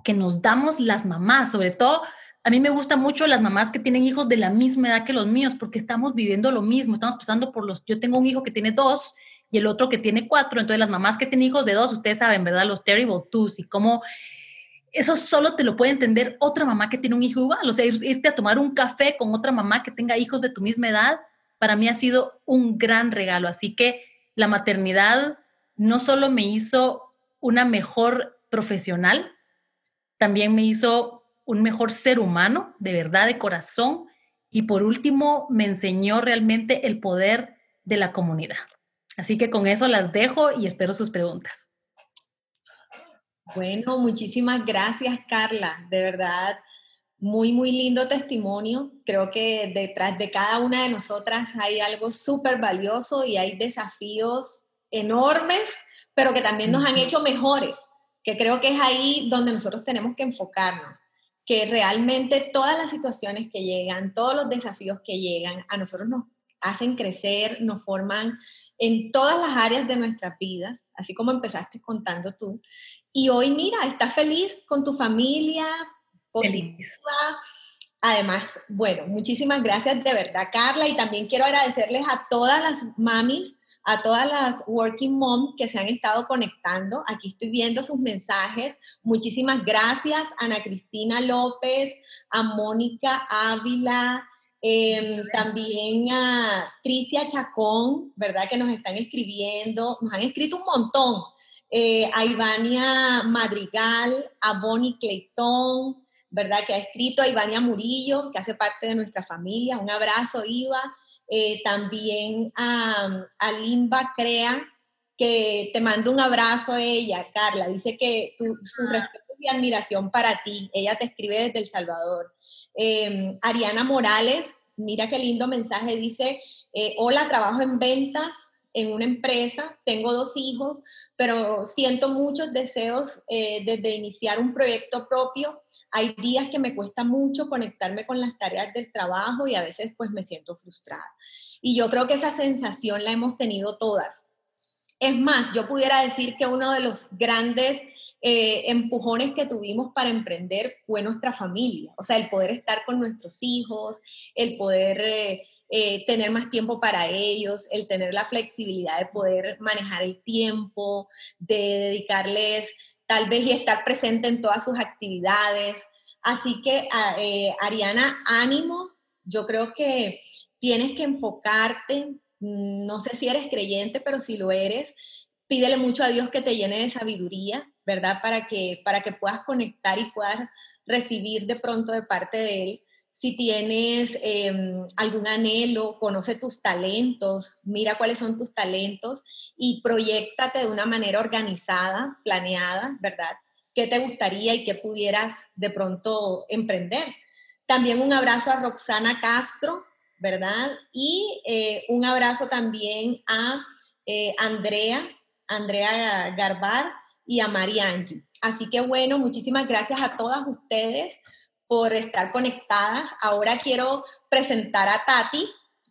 que nos damos las mamás, sobre todo, a mí me gusta mucho las mamás que tienen hijos de la misma edad que los míos, porque estamos viviendo lo mismo, estamos pasando por los, yo tengo un hijo que tiene dos y el otro que tiene cuatro. Entonces, las mamás que tienen hijos de dos, ustedes saben, ¿verdad? Los terrible twos y cómo eso solo te lo puede entender otra mamá que tiene un hijo igual. O sea, irte a tomar un café con otra mamá que tenga hijos de tu misma edad, para mí ha sido un gran regalo. Así que la maternidad no solo me hizo una mejor profesional, también me hizo un mejor ser humano, de verdad, de corazón. Y por último, me enseñó realmente el poder de la comunidad. Así que con eso las dejo y espero sus preguntas. Bueno, muchísimas gracias Carla, de verdad, muy, muy lindo testimonio. Creo que detrás de cada una de nosotras hay algo súper valioso y hay desafíos enormes, pero que también nos han hecho mejores, que creo que es ahí donde nosotros tenemos que enfocarnos, que realmente todas las situaciones que llegan, todos los desafíos que llegan, a nosotros nos hacen crecer, nos forman en todas las áreas de nuestras vidas, así como empezaste contando tú. Y hoy, mira, estás feliz con tu familia, positiva. Además, bueno, muchísimas gracias de verdad, Carla, y también quiero agradecerles a todas las mamis, a todas las working moms que se han estado conectando. Aquí estoy viendo sus mensajes. Muchísimas gracias, Ana Cristina López, a Mónica Ávila, Em, también a Tricia Chacón, ¿verdad? Que nos están escribiendo, nos han escrito un montón. Eh, a Ivania Madrigal, a Bonnie Clayton, ¿verdad? Que ha escrito a Ivania Murillo, que hace parte de nuestra familia. Un abrazo, Iva. Eh, también a, a, Limba Crea, que te mando un abrazo a ella, Carla. Dice que tu, su ah. respeto y admiración para ti. Ella te escribe desde El Salvador. Em, Ariana Morales, Mira qué lindo mensaje. Dice, eh, hola, trabajo en ventas en una empresa, tengo dos hijos, pero siento muchos deseos eh, desde iniciar un proyecto propio. Hay días que me cuesta mucho conectarme con las tareas del trabajo y a veces pues me siento frustrada. Y yo creo que esa sensación la hemos tenido todas. Es más, yo pudiera decir que uno de los grandes eh, empujones que tuvimos para emprender fue nuestra familia, o sea, el poder estar con nuestros hijos, el poder eh, eh, tener más tiempo para ellos, el tener la flexibilidad de poder manejar el tiempo, de dedicarles tal vez y estar presente en todas sus actividades. Así que, Ariana, ánimo, yo creo que tienes que enfocarte, no sé si eres creyente, pero si lo eres, pídele mucho a Dios que te llene de sabiduría, ¿verdad? Para que, para que puedas conectar y puedas recibir de pronto de parte de Él. Si tienes em, algún anhelo, conoce tus talentos, mira cuáles son tus talentos y proyectate de una manera organizada, planeada, ¿verdad? ¿Qué te gustaría y qué pudieras de pronto emprender? También un abrazo a Roxana Castro, ¿verdad? Y eh, un abrazo también a eh, Andrea, Andrea Garbar y a Mariangi. Así que bueno, muchísimas gracias a todas ustedes por estar conectadas. Ahora quiero presentar a Tati,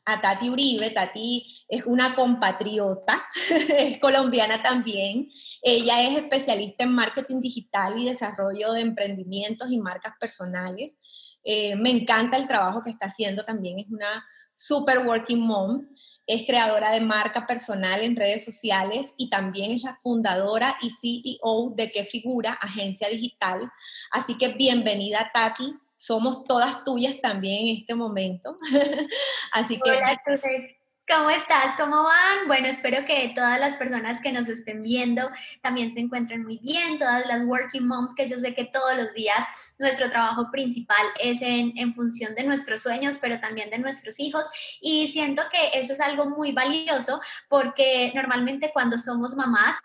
a Tati Uribe. Tati es una compatriota, *laughs* es colombiana también. Ella es especialista en marketing digital y desarrollo de emprendimientos y marcas personales. Eh, me encanta el trabajo que está haciendo también, es una super working mom es creadora de marca personal en redes sociales y también es la fundadora y CEO de Qué Figura, agencia digital. Así que bienvenida Tati, somos todas tuyas también en este momento. *laughs* Así que... ¿Cómo estás? ¿Cómo van? Bueno, espero que todas las personas que nos estén viendo también se encuentren muy bien, todas las working moms, que yo sé que todos los días nuestro trabajo principal es en, en función de nuestros sueños, pero también de nuestros hijos. Y siento que eso es algo muy valioso porque normalmente cuando somos mamás,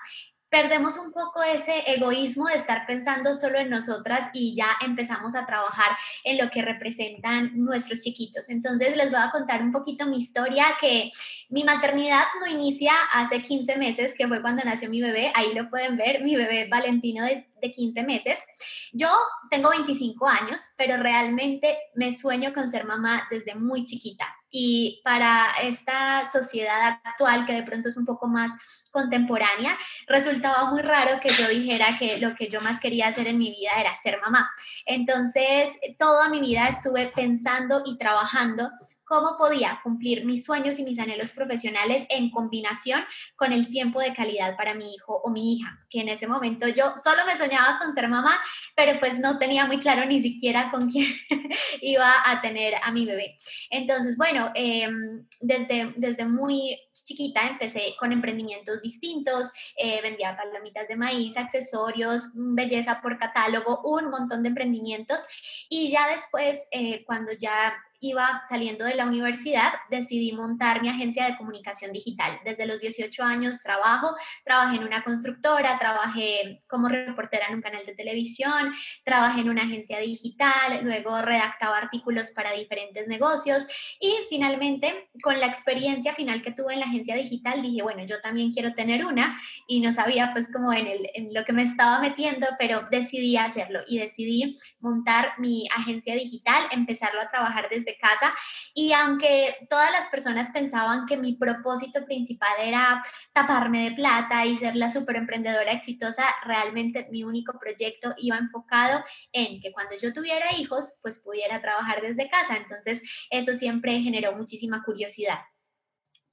perdemos un poco ese egoísmo de estar pensando solo en nosotras y ya empezamos a trabajar en lo que representan nuestros chiquitos. Entonces les voy a contar un poquito mi historia, que mi maternidad no inicia hace 15 meses, que fue cuando nació mi bebé, ahí lo pueden ver, mi bebé Valentino de, de 15 meses. Yo tengo 25 años, pero realmente me sueño con ser mamá desde muy chiquita. Y para esta sociedad actual, que de pronto es un poco más contemporánea, resultaba muy raro que yo dijera que lo que yo más quería hacer en mi vida era ser mamá. Entonces, toda mi vida estuve pensando y trabajando cómo podía cumplir mis sueños y mis anhelos profesionales en combinación con el tiempo de calidad para mi hijo o mi hija, que en ese momento yo solo me soñaba con ser mamá, pero pues no tenía muy claro ni siquiera con quién *laughs* iba a tener a mi bebé. Entonces, bueno, em, desde, desde muy chiquita empecé con emprendimientos distintos, eh, vendía palomitas de maíz, accesorios, belleza por catálogo, un montón de emprendimientos y ya después, eh, cuando ya iba saliendo de la universidad, decidí montar mi agencia de comunicación digital. Desde los 18 años trabajo, trabajé en una constructora, trabajé como reportera en un canal de televisión, trabajé en una agencia digital, luego redactaba artículos para diferentes negocios y finalmente con la experiencia final que tuve en la agencia digital dije, bueno, yo también quiero tener una y no sabía pues como en, el, en lo que me estaba metiendo, pero decidí hacerlo y decidí montar mi agencia digital, empezarlo a trabajar desde casa. Y aunque todas las personas pensaban que mi propósito principal era taparme de plata y ser la super emprendedora exitosa, realmente mi único proyecto iba enfocado en que cuando yo tuviera hijos, pues pudiera trabajar desde casa. Entonces, eso siempre generó muchísima curiosidad.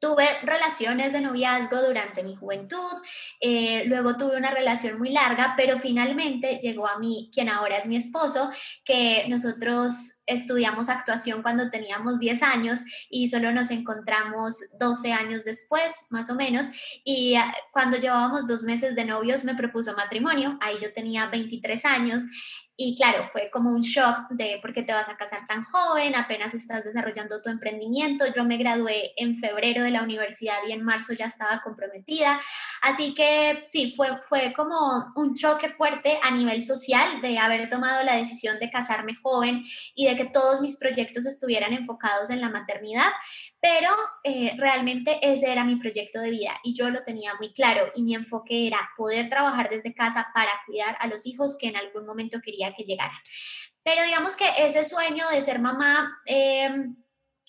Tuve relaciones de noviazgo durante mi juventud, eh, luego tuve una relación muy larga, pero finalmente llegó a mí quien ahora es mi esposo, que nosotros estudiamos actuación cuando teníamos 10 años y solo nos encontramos 12 años después, más o menos, y ah, cuando llevábamos dos meses de novios me propuso matrimonio, ahí yo tenía 23 años Y claro, fue como un shock de por qué te vas a casar tan joven, apenas estás desarrollando tu emprendimiento. Yo me gradué en febrero de la universidad y en marzo ya estaba comprometida. Así que sí, fue, fue como un choque fuerte a nivel social de haber tomado la decisión de casarme joven y de que todos mis proyectos estuvieran enfocados en la maternidad, pero eh, realmente ese era mi proyecto de vida y yo lo tenía muy claro y mi enfoque era poder trabajar desde casa para cuidar a los hijos que en algún momento quería que llegaran. Pero digamos que ese sueño de ser mamá... Em,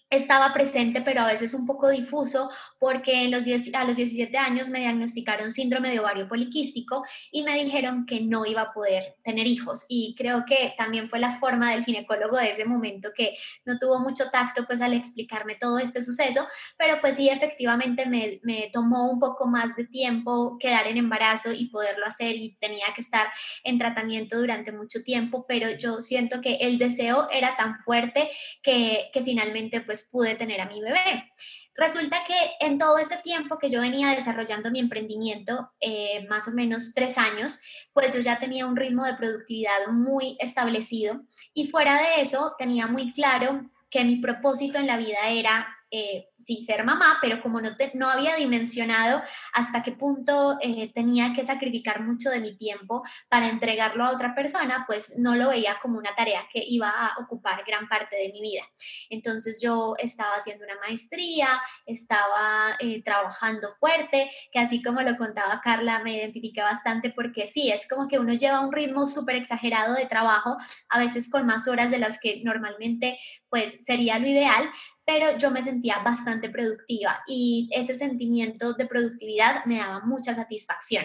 estaba presente, pero a veces un poco difuso, porque en los a los 17 años me diagnosticaron síndrome de ovario poliquístico y me dijeron que no iba a poder tener hijos. Y creo que también fue la forma del ginecólogo de ese momento que no tuvo mucho tacto pues al explicarme todo este suceso, pero pues sí, efectivamente me, me tomó un poco más de tiempo quedar en embarazo y poderlo hacer y tenía que estar en tratamiento durante mucho tiempo, pero yo siento que el deseo era tan fuerte que, que finalmente pues pude tener a mi bebé. Resulta que en todo este tiempo que yo venía desarrollando mi emprendimiento, eh, más o menos tres años, pues yo ya tenía un ritmo de productividad muy establecido y fuera de eso tenía muy claro que mi propósito en la vida era eh, sí ser mamá, pero como no, no había dimensionado hasta qué punto eh, tenía que sacrificar mucho de mi tiempo para entregarlo a otra persona, pues no lo veía como una tarea que iba a ocupar gran parte de mi vida. Entonces yo estaba haciendo una maestría, estaba eh, trabajando fuerte, que así como lo contaba Carla, me identifiqué bastante porque sí, es como que uno lleva un ritmo súper exagerado de trabajo, a veces con más horas de las que normalmente pues sería lo ideal, pero yo me sentía bastante productiva y ese sentimiento de productividad me daba mucha satisfacción.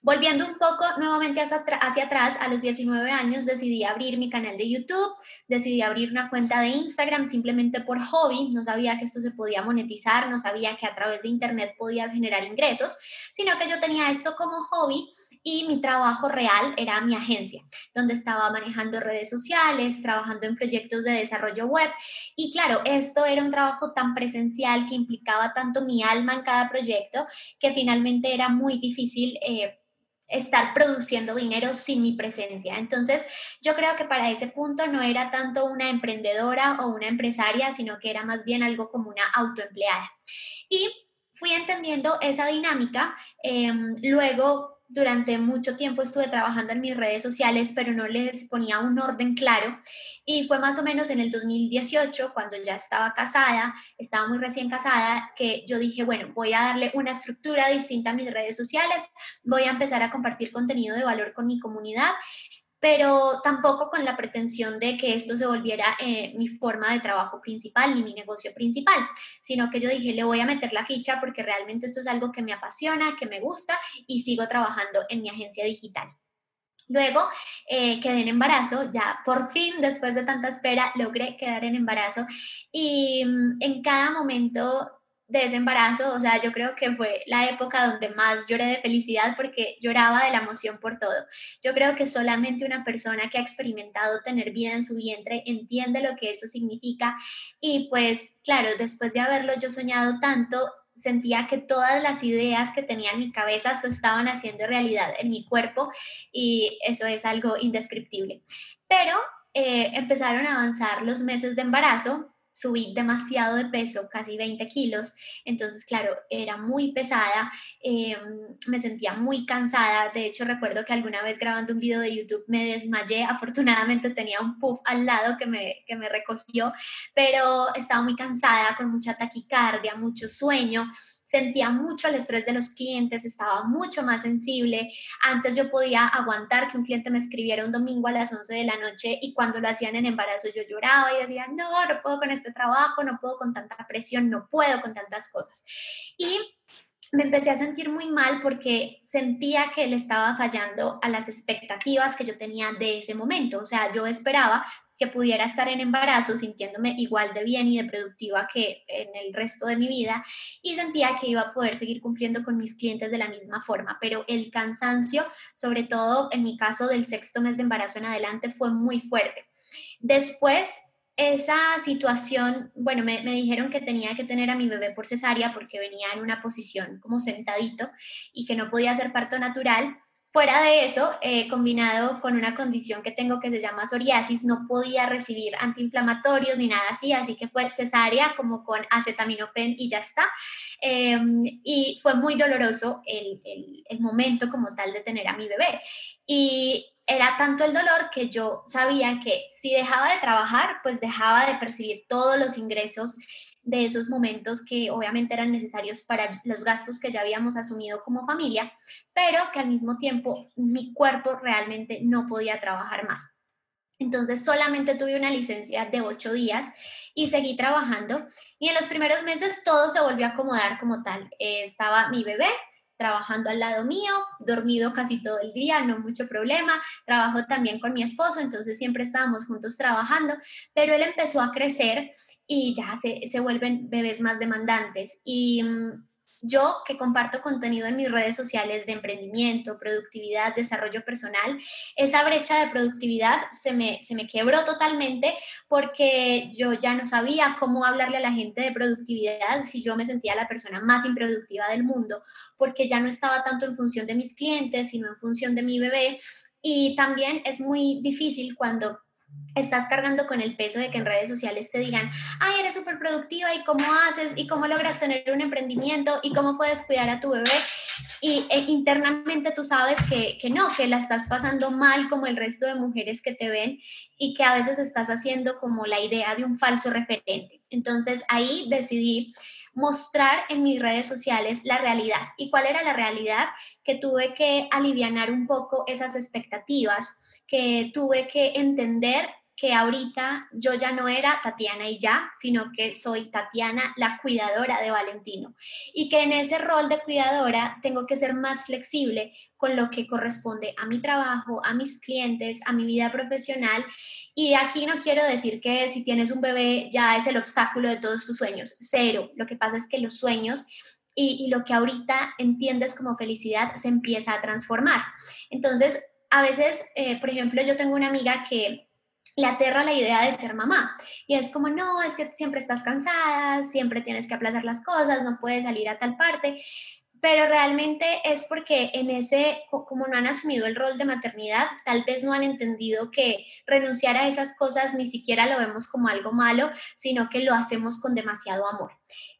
Volviendo un poco nuevamente hacia, atrás, a los 19 años decidí abrir mi canal de YouTube, decidí abrir una cuenta de Instagram simplemente por hobby, no sabía que esto se podía monetizar, no sabía que a través de Internet podías generar ingresos, sino que yo tenía esto como hobby y mi trabajo real era mi agencia, donde estaba manejando redes sociales, trabajando en proyectos de desarrollo web. Y claro, esto era un trabajo tan presencial que implicaba tanto mi alma en cada proyecto que finalmente era muy difícil. Eh, estar produciendo dinero sin mi presencia. Entonces, yo creo que para ese punto no era tanto una emprendedora o una empresaria, sino que era más bien algo como una autoempleada. Y fui entendiendo esa dinámica. Em, luego durante mucho tiempo estuve trabajando en mis redes sociales, pero no les ponía un orden claro. Y fue más o menos en el 2018, cuando ya estaba casada, estaba muy recién casada, que yo dije, bueno, voy a darle una estructura distinta a mis redes sociales, voy a empezar a compartir contenido de valor con mi comunidad pero tampoco con la pretensión de que esto se volviera eh, mi forma de trabajo principal ni mi negocio principal, sino que yo dije, le voy a meter la ficha porque realmente esto es algo que me apasiona, que me gusta y sigo trabajando en mi agencia digital. Luego eh, quedé en embarazo, ya por fin, después de tanta espera, logré quedar en embarazo y mm, en cada momento de ese embarazo, o sea, yo creo que fue la época donde más lloré de felicidad porque lloraba de la emoción por todo. Yo creo que solamente una persona que ha experimentado tener vida en su vientre entiende lo que eso significa y pues claro, después de haberlo yo soñado tanto, sentía que todas las ideas que tenía en mi cabeza se estaban haciendo realidad en mi cuerpo y eso es algo indescriptible. Pero eh, empezaron a avanzar los meses de embarazo, subí demasiado de peso, casi 20 kilos, entonces claro, era muy pesada, em, me sentía muy cansada, de hecho recuerdo que alguna vez grabando un video de YouTube me desmayé, afortunadamente tenía un puff al lado que me, que me recogió, pero estaba muy cansada, con mucha taquicardia, mucho sueño, sentía mucho el estrés de los clientes, estaba mucho más sensible. Antes yo podía aguantar que un cliente me escribiera un domingo a las 11 de la noche y cuando lo hacían en embarazo yo lloraba y decía, no, no puedo con este trabajo, no puedo con tanta presión, no puedo con tantas cosas. Y me empecé a sentir muy mal porque sentía que él estaba fallando a las expectativas que yo tenía de ese momento. O sea, yo esperaba que pudiera estar en embarazo sintiéndome igual de bien y de productiva que en el resto de mi vida y sentía que iba a poder seguir cumpliendo con mis clientes de la misma forma, pero el cansancio, sobre todo en mi caso del sexto mes de embarazo en adelante, fue muy fuerte. Después esa situación, bueno, me, me, dijeron que tenía que tener a mi bebé por cesárea porque venía en una posición como sentadito y que no podía hacer parto natural Fuera de eso, eh, combinado con una condición que tengo que se llama psoriasis, no podía recibir antiinflamatorios ni nada así, así que fue cesárea como con acetaminofén y ya está. Em, y fue muy doloroso el, el, el momento como tal de tener a mi bebé. Y era tanto el dolor que yo sabía que si dejaba de trabajar, pues dejaba de percibir todos los ingresos de esos momentos que obviamente eran necesarios para los gastos que ya habíamos asumido como familia, pero que al mismo tiempo mi cuerpo realmente no podía trabajar más. Entonces solamente tuve una licencia de ocho días y seguí trabajando y en los primeros meses todo se volvió a acomodar como tal. Eh, estaba mi bebé, trabajando al lado mío, dormido casi todo el día, no mucho problema. Trabajo también con mi esposo, entonces siempre estábamos juntos trabajando, pero él empezó a crecer y ya se, se vuelven bebés más demandantes. Y mm, yo que comparto contenido en mis redes sociales de emprendimiento, productividad, desarrollo personal, esa brecha de productividad se me, se me quebró totalmente porque yo ya no sabía cómo hablarle a la gente de productividad si yo me sentía la persona más improductiva del mundo, porque ya no estaba tanto en función de mis clientes, sino en función de mi bebé. Y también es muy difícil cuando estás cargando con el peso de que en redes sociales te digan, ay, eres súper productiva y cómo haces y cómo logras tener un emprendimiento y cómo puedes cuidar a tu bebé. Y e, internamente tú sabes que, que no, que la estás pasando mal como el resto de mujeres que te ven y que a veces estás haciendo como la idea de un falso referente. Entonces ahí decidí mostrar en mis redes sociales la realidad. ¿Y cuál era la realidad? Que tuve que alivianar un poco esas expectativas que tuve que entender que ahorita yo ya no era Tatiana y ya, sino que soy Tatiana, la cuidadora de Valentino. Y que en ese rol de cuidadora tengo que ser más flexible con lo que corresponde a mi trabajo, a mis clientes, a mi vida profesional. Y aquí no quiero decir que si tienes un bebé ya es el obstáculo de todos tus sueños, cero. Lo que pasa es que los sueños y, lo que ahorita entiendes como felicidad se empieza a transformar. Entonces, a veces, eh, por ejemplo, yo tengo una amiga que le aterra la idea de ser mamá. Y es como, no, es que siempre estás cansada, siempre tienes que aplazar las cosas, no puedes salir a tal parte. Pero realmente es porque en ese, como no han asumido el rol de maternidad, tal vez no han entendido que renunciar a esas cosas ni siquiera lo vemos como algo malo, sino que lo hacemos con demasiado amor.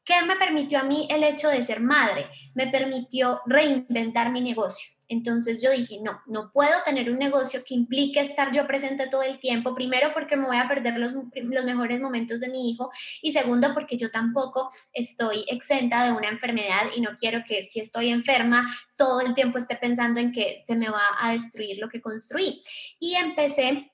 ¿Qué me permitió a mí el hecho de ser madre? Me permitió reinventar mi negocio entonces yo dije, no, no puedo tener un negocio que implique estar yo presente todo el tiempo, primero porque me voy a perder los, los mejores momentos de mi hijo y segundo porque yo tampoco estoy exenta de una enfermedad y no quiero que si estoy enferma todo el tiempo esté pensando en que se me va a destruir lo que construí. Y empecé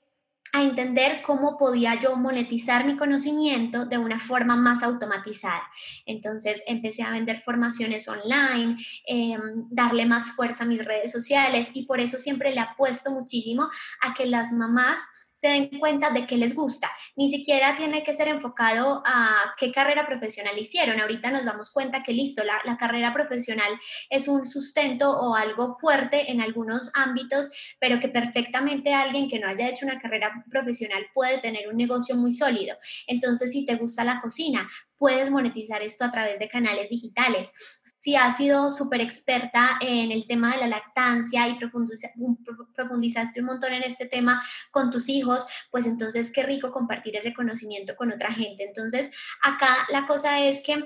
a entender cómo podía yo monetizar mi conocimiento de una forma más automatizada. Entonces empecé a vender formaciones online, em, darle más fuerza a mis redes sociales y por eso siempre le apuesto muchísimo a que las mamás se den cuenta de que les gusta. Ni siquiera tiene que ser enfocado a qué carrera profesional hicieron. Ahorita nos damos cuenta que listo, la, la carrera profesional es un sustento o algo fuerte en algunos ámbitos, pero que perfectamente alguien que no haya hecho una carrera profesional puede tener un negocio muy sólido. Entonces, si te gusta la cocina, puedes monetizar esto a través de canales digitales. Si has sido súper experta en el tema de la lactancia y profundizaste un montón en este tema con tus hijos, pues entonces qué rico compartir ese conocimiento con otra gente. Entonces, acá la cosa es que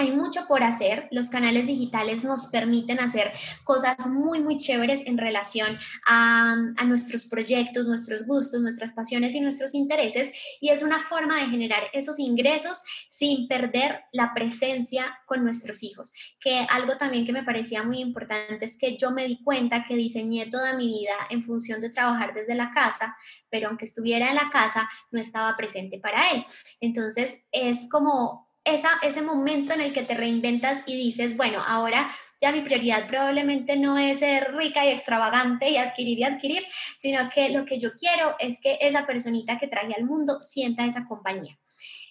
hay mucho por hacer. Los canales digitales nos permiten hacer cosas muy, muy chéveres en relación a, nuestros proyectos, nuestros gustos, nuestras pasiones y nuestros intereses. Y es una forma de generar esos ingresos sin perder la presencia con nuestros hijos. Que algo también que me parecía muy importante es que yo me di cuenta que diseñé toda mi vida en función de trabajar desde la casa, pero aunque estuviera en la casa, no estaba presente para él. Entonces es como ese momento en el que te reinventas y dices, bueno, ahora ya mi prioridad probablemente no es ser rica y extravagante y adquirir y adquirir, sino que lo que yo quiero es que esa personita que traje al mundo sienta esa compañía.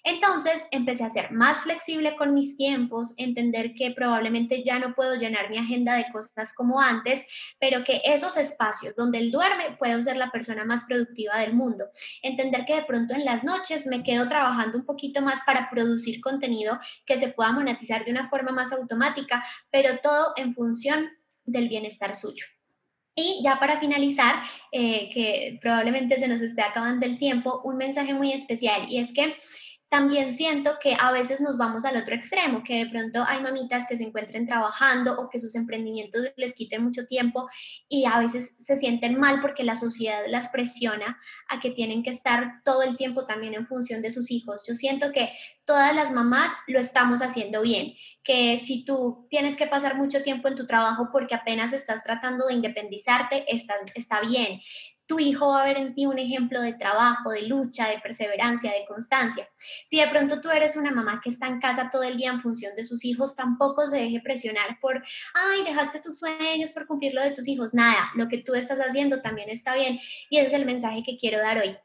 Entonces empecé a ser más flexible con mis tiempos, entender que probablemente ya no puedo llenar mi agenda de cosas como antes, pero que esos espacios donde él duerme puedo ser la persona más productiva del mundo. Entender que de pronto en las noches me quedo trabajando un poquito más para producir contenido que se pueda monetizar de una forma más automática, pero todo en función del bienestar suyo. Y ya para finalizar, eh, que probablemente se nos esté acabando el tiempo, un mensaje muy especial y es que también siento que a veces nos vamos al otro extremo, que de pronto hay mamitas que se encuentren trabajando o que sus emprendimientos les quiten mucho tiempo y a veces se sienten mal porque la sociedad las presiona a que tienen que estar todo el tiempo también en función de sus hijos. Yo siento que todas las mamás lo estamos haciendo bien, que si tú tienes que pasar mucho tiempo en tu trabajo porque apenas estás tratando de independizarte, está, está bien tu hijo va a ver en ti un ejemplo de trabajo, de lucha, de perseverancia, de constancia. Si de pronto tú eres una mamá que está en casa todo el día en función de sus hijos, tampoco se deje presionar por, ay, dejaste tus sueños por cumplir lo de tus hijos. Nada, lo que tú estás haciendo también está bien y ese es el mensaje que quiero dar hoy.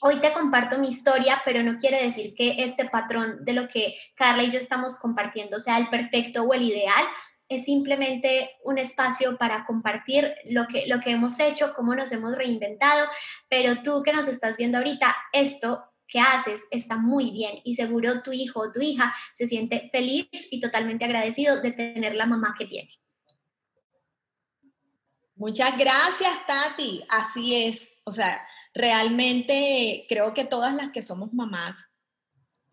Hoy te comparto mi historia, pero no quiere decir que este patrón de lo que Carla y yo estamos compartiendo sea el perfecto o el ideal es simplemente un espacio para compartir lo que, lo que hemos hecho, cómo nos hemos reinventado, pero tú que nos estás viendo ahorita, esto que haces está muy bien y seguro tu hijo o tu hija se siente feliz y totalmente agradecido de tener la mamá que tiene. Muchas gracias, Tati. Así es. O sea, realmente creo que todas las que somos mamás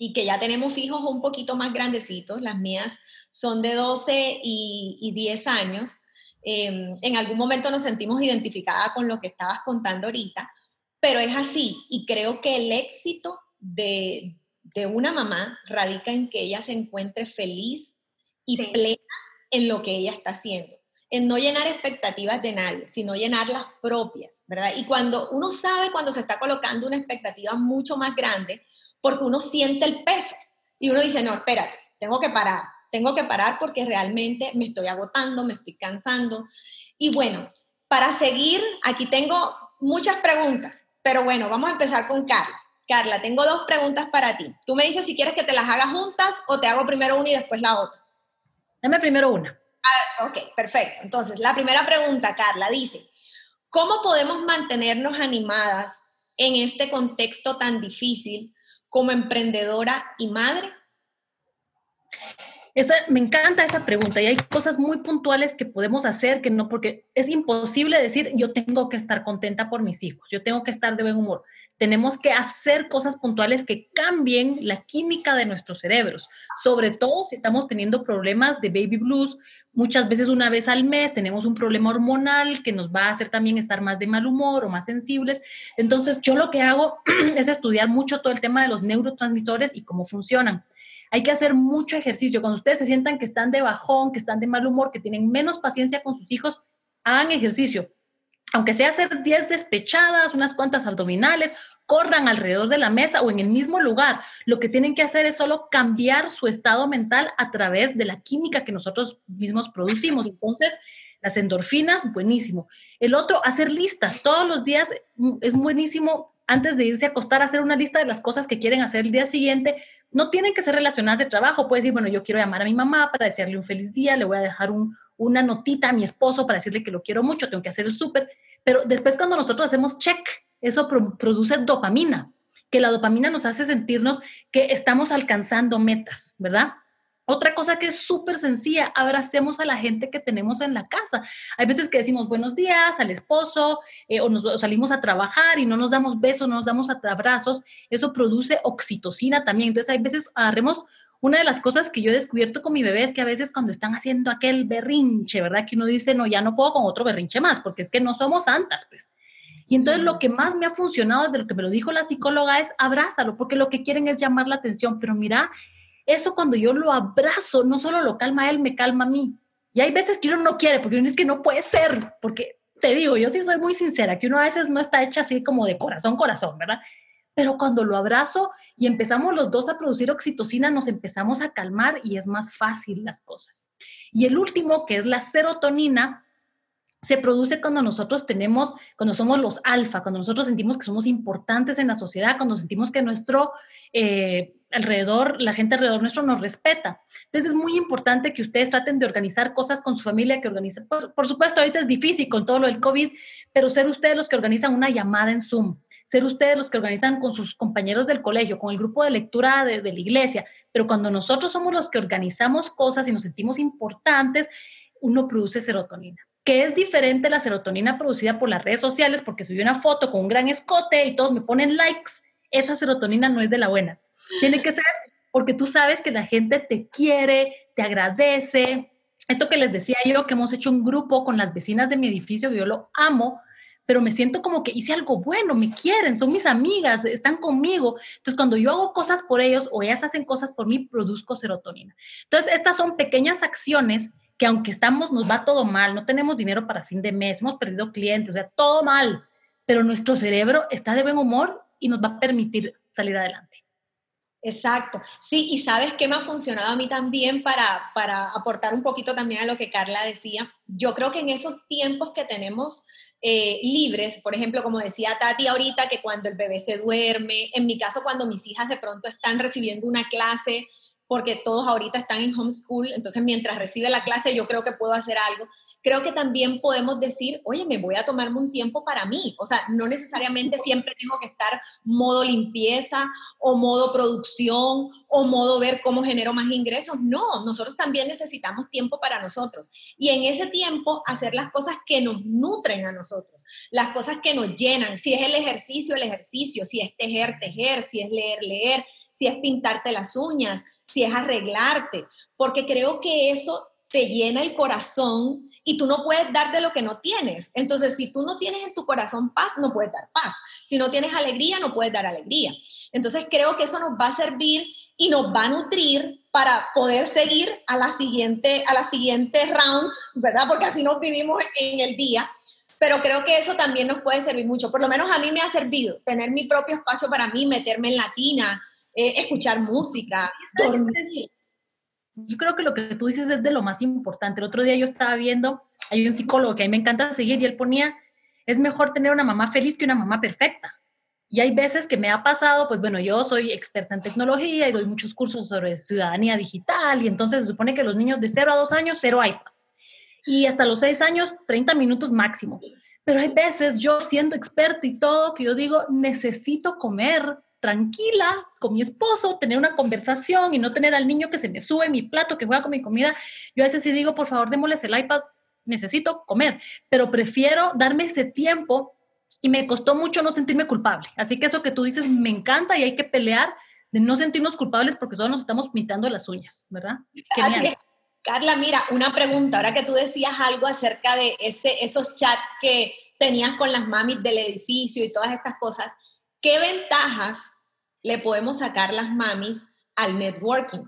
y que ya tenemos hijos un poquito más grandecitos, las mías son de 12 y, 10 años, em, en algún momento nos sentimos identificadas con lo que estabas contando ahorita, pero es así y creo que el éxito de, una mamá radica en que ella se encuentre feliz y plena en lo que ella está haciendo en no llenar expectativas de nadie, sino llenar las propias, ¿verdad? Y cuando uno sabe cuando se está colocando una expectativa mucho más grande, porque uno siente el peso y uno dice, no, espérate, tengo que parar, tengo que parar porque realmente me estoy agotando, me estoy cansando. Y bueno, para seguir, aquí tengo muchas preguntas, pero bueno, vamos a empezar con Carla. Carla, tengo dos preguntas para ti. Tú me dices si quieres que te las haga juntas o te hago primero una y después la otra. Dame primero una. Ah, ok, perfecto. Entonces, la primera pregunta, Carla, dice, ¿cómo podemos mantenernos animadas en este contexto tan difícil como emprendedora y madre? me encanta esa pregunta y hay cosas muy puntuales que podemos hacer que no, porque es imposible decir yo tengo que estar contenta por mis hijos, yo tengo que estar de buen humor. Tenemos que hacer cosas puntuales que cambien la química de nuestros cerebros, sobre todo si estamos teniendo problemas de baby blues. Muchas veces una vez al mes tenemos un problema hormonal que nos va a hacer también estar más de mal humor o más sensibles. Entonces yo lo que hago *clears throat* es estudiar mucho todo el tema de los neurotransmisores y cómo funcionan hay que hacer mucho ejercicio. Cuando ustedes se sientan que están de bajón, que están de mal humor, que tienen menos paciencia con sus hijos, hagan ejercicio. Aunque sea hacer 10 despechadas, unas cuantas abdominales, corran alrededor de la mesa o en el mismo lugar. Lo que tienen que hacer es solo cambiar su estado mental a través de la química que nosotros mismos producimos. Entonces, las endorfinas, buenísimo. El otro, hacer listas. Todos los días mm, es buenísimo antes de irse a acostar, hacer una lista de las cosas que quieren hacer el día siguiente. No tienen que ser relacionadas de trabajo. Puedes decir, bueno, yo quiero llamar a mi mamá para desearle un feliz día, le voy a dejar una notita a mi esposo para decirle que lo quiero mucho, tengo que hacer el súper. Pero después cuando nosotros hacemos check, eso produce dopamina, que la dopamina nos hace sentirnos que estamos alcanzando metas, ¿verdad? Otra cosa que es súper sencilla, abracemos a la gente que tenemos en la casa. Hay veces que decimos buenos días al esposo eh, o nos salimos a trabajar y no nos damos besos, no nos damos abrazos. Eso produce oxitocina también. Entonces hay veces agarremos una de las cosas que yo he descubierto con mi bebé es que a veces cuando están haciendo aquel berrinche, ¿verdad? Que uno dice, no, ya no puedo con otro berrinche más, porque es que no somos santas, pues. Y entonces lo que más me ha funcionado desde lo que me lo dijo la psicóloga es abrázalo, porque lo que quieren es llamar la atención, pero mira, eso cuando yo lo abrazo, no solo lo calma él, me calma a mí. Y hay veces que uno no quiere, porque uno es que no puede ser, porque te digo, yo sí soy muy sincera, que uno a veces no está hecha así como de corazón, corazón, ¿verdad? Pero cuando lo abrazo y empezamos los dos a producir oxitocina, nos empezamos a calmar y es más fácil las cosas. Y el último, que es la serotonina, se produce cuando nosotros tenemos, cuando somos los alfa, cuando nosotros sentimos que somos importantes en la sociedad, cuando sentimos que nuestro eh, alrededor, la gente alrededor nuestro nos respeta. Entonces es muy importante que ustedes traten de organizar cosas con su familia, que organicen, por, supuesto ahorita es difícil con todo lo del COVID, pero ser ustedes los que organizan una llamada en Zoom, ser ustedes los que organizan con sus compañeros del colegio, con el grupo de lectura de la iglesia, pero cuando nosotros somos los que organizamos cosas y nos sentimos importantes, uno produce serotonina. Que es diferente la serotonina producida por las redes sociales, porque subí una foto con un gran escote y todos me ponen likes, esa serotonina no es de la buena. Tiene que ser porque tú sabes que la gente te quiere, te agradece. Esto que les decía yo, que hemos hecho un grupo con las vecinas de mi edificio, que yo lo amo, pero me siento como que hice algo bueno, me quieren, son mis amigas, están conmigo. Entonces, cuando yo hago cosas por ellos o ellas hacen cosas por mí, produzco serotonina. Entonces, estas son pequeñas acciones que aunque estamos, nos va todo mal, no tenemos dinero para fin de mes, hemos perdido clientes, o sea, todo mal, pero nuestro cerebro está de buen humor y nos va a permitir salir adelante. Exacto. Sí, y sabes qué me ha funcionado a mí también para, para aportar un poquito también a lo que Carla decía. Yo creo que en esos tiempos que tenemos eh, libres, por ejemplo, como decía Tati ahorita, que cuando el bebé se duerme, en mi caso cuando mis hijas de pronto están recibiendo una clase, porque todos ahorita están en homeschool, entonces mientras recibe la clase yo creo que puedo hacer algo creo que también podemos decir, oye, me voy a tomarme un tiempo para mí. O sea, no necesariamente siempre tengo que estar modo limpieza o modo producción o modo ver cómo genero más ingresos. No, nosotros también necesitamos tiempo para nosotros. Y en ese tiempo hacer las cosas que nos nutren a nosotros, las cosas que nos llenan. Si es el ejercicio, el ejercicio. Si es tejer, tejer. Si es leer, leer. Si es pintarte las uñas. Si es arreglarte. Porque creo que eso te llena el corazón y tú no puedes dar de lo que no tienes. Entonces, si tú no tienes en tu corazón paz, no puedes dar paz. Si no tienes alegría, no puedes dar alegría. Entonces, creo que eso nos va a servir y nos va a nutrir para poder seguir a la siguiente, a la siguiente round, ¿verdad? Porque así nos vivimos en el día. Pero creo que eso también nos puede servir mucho. Por lo menos a mí me ha servido tener mi propio espacio para mí, meterme en latina, eh, escuchar música, dormir yo creo que lo que tú dices es de lo más importante. El otro día yo estaba viendo, hay un psicólogo que a mí me encanta seguir y él ponía, es mejor tener una mamá feliz que una mamá perfecta. Y hay veces que me ha pasado, pues bueno, yo soy experta en tecnología y doy muchos cursos sobre ciudadanía digital y entonces se supone que los niños de 0 a 2 años, cero iPad. Y hasta los 6 años, 30 minutos máximo. Pero hay veces yo siendo experta y todo, que yo digo, necesito comer tranquila con mi esposo, tener una conversación y no tener al niño que se me sube en mi plato, que juega con mi comida. Yo a veces sí digo, por favor, démosles el iPad, necesito comer, pero prefiero darme ese tiempo y me costó mucho no sentirme culpable. Así que eso que tú dices me encanta y hay que pelear de no sentirnos culpables porque solo nos estamos pintando las uñas, ¿verdad? Genial. Carla, mira, una pregunta, ahora que tú decías algo acerca de ese, esos chats que tenías con las mamis del edificio y todas estas cosas, ¿qué ventajas le podemos sacar las mamis al networking?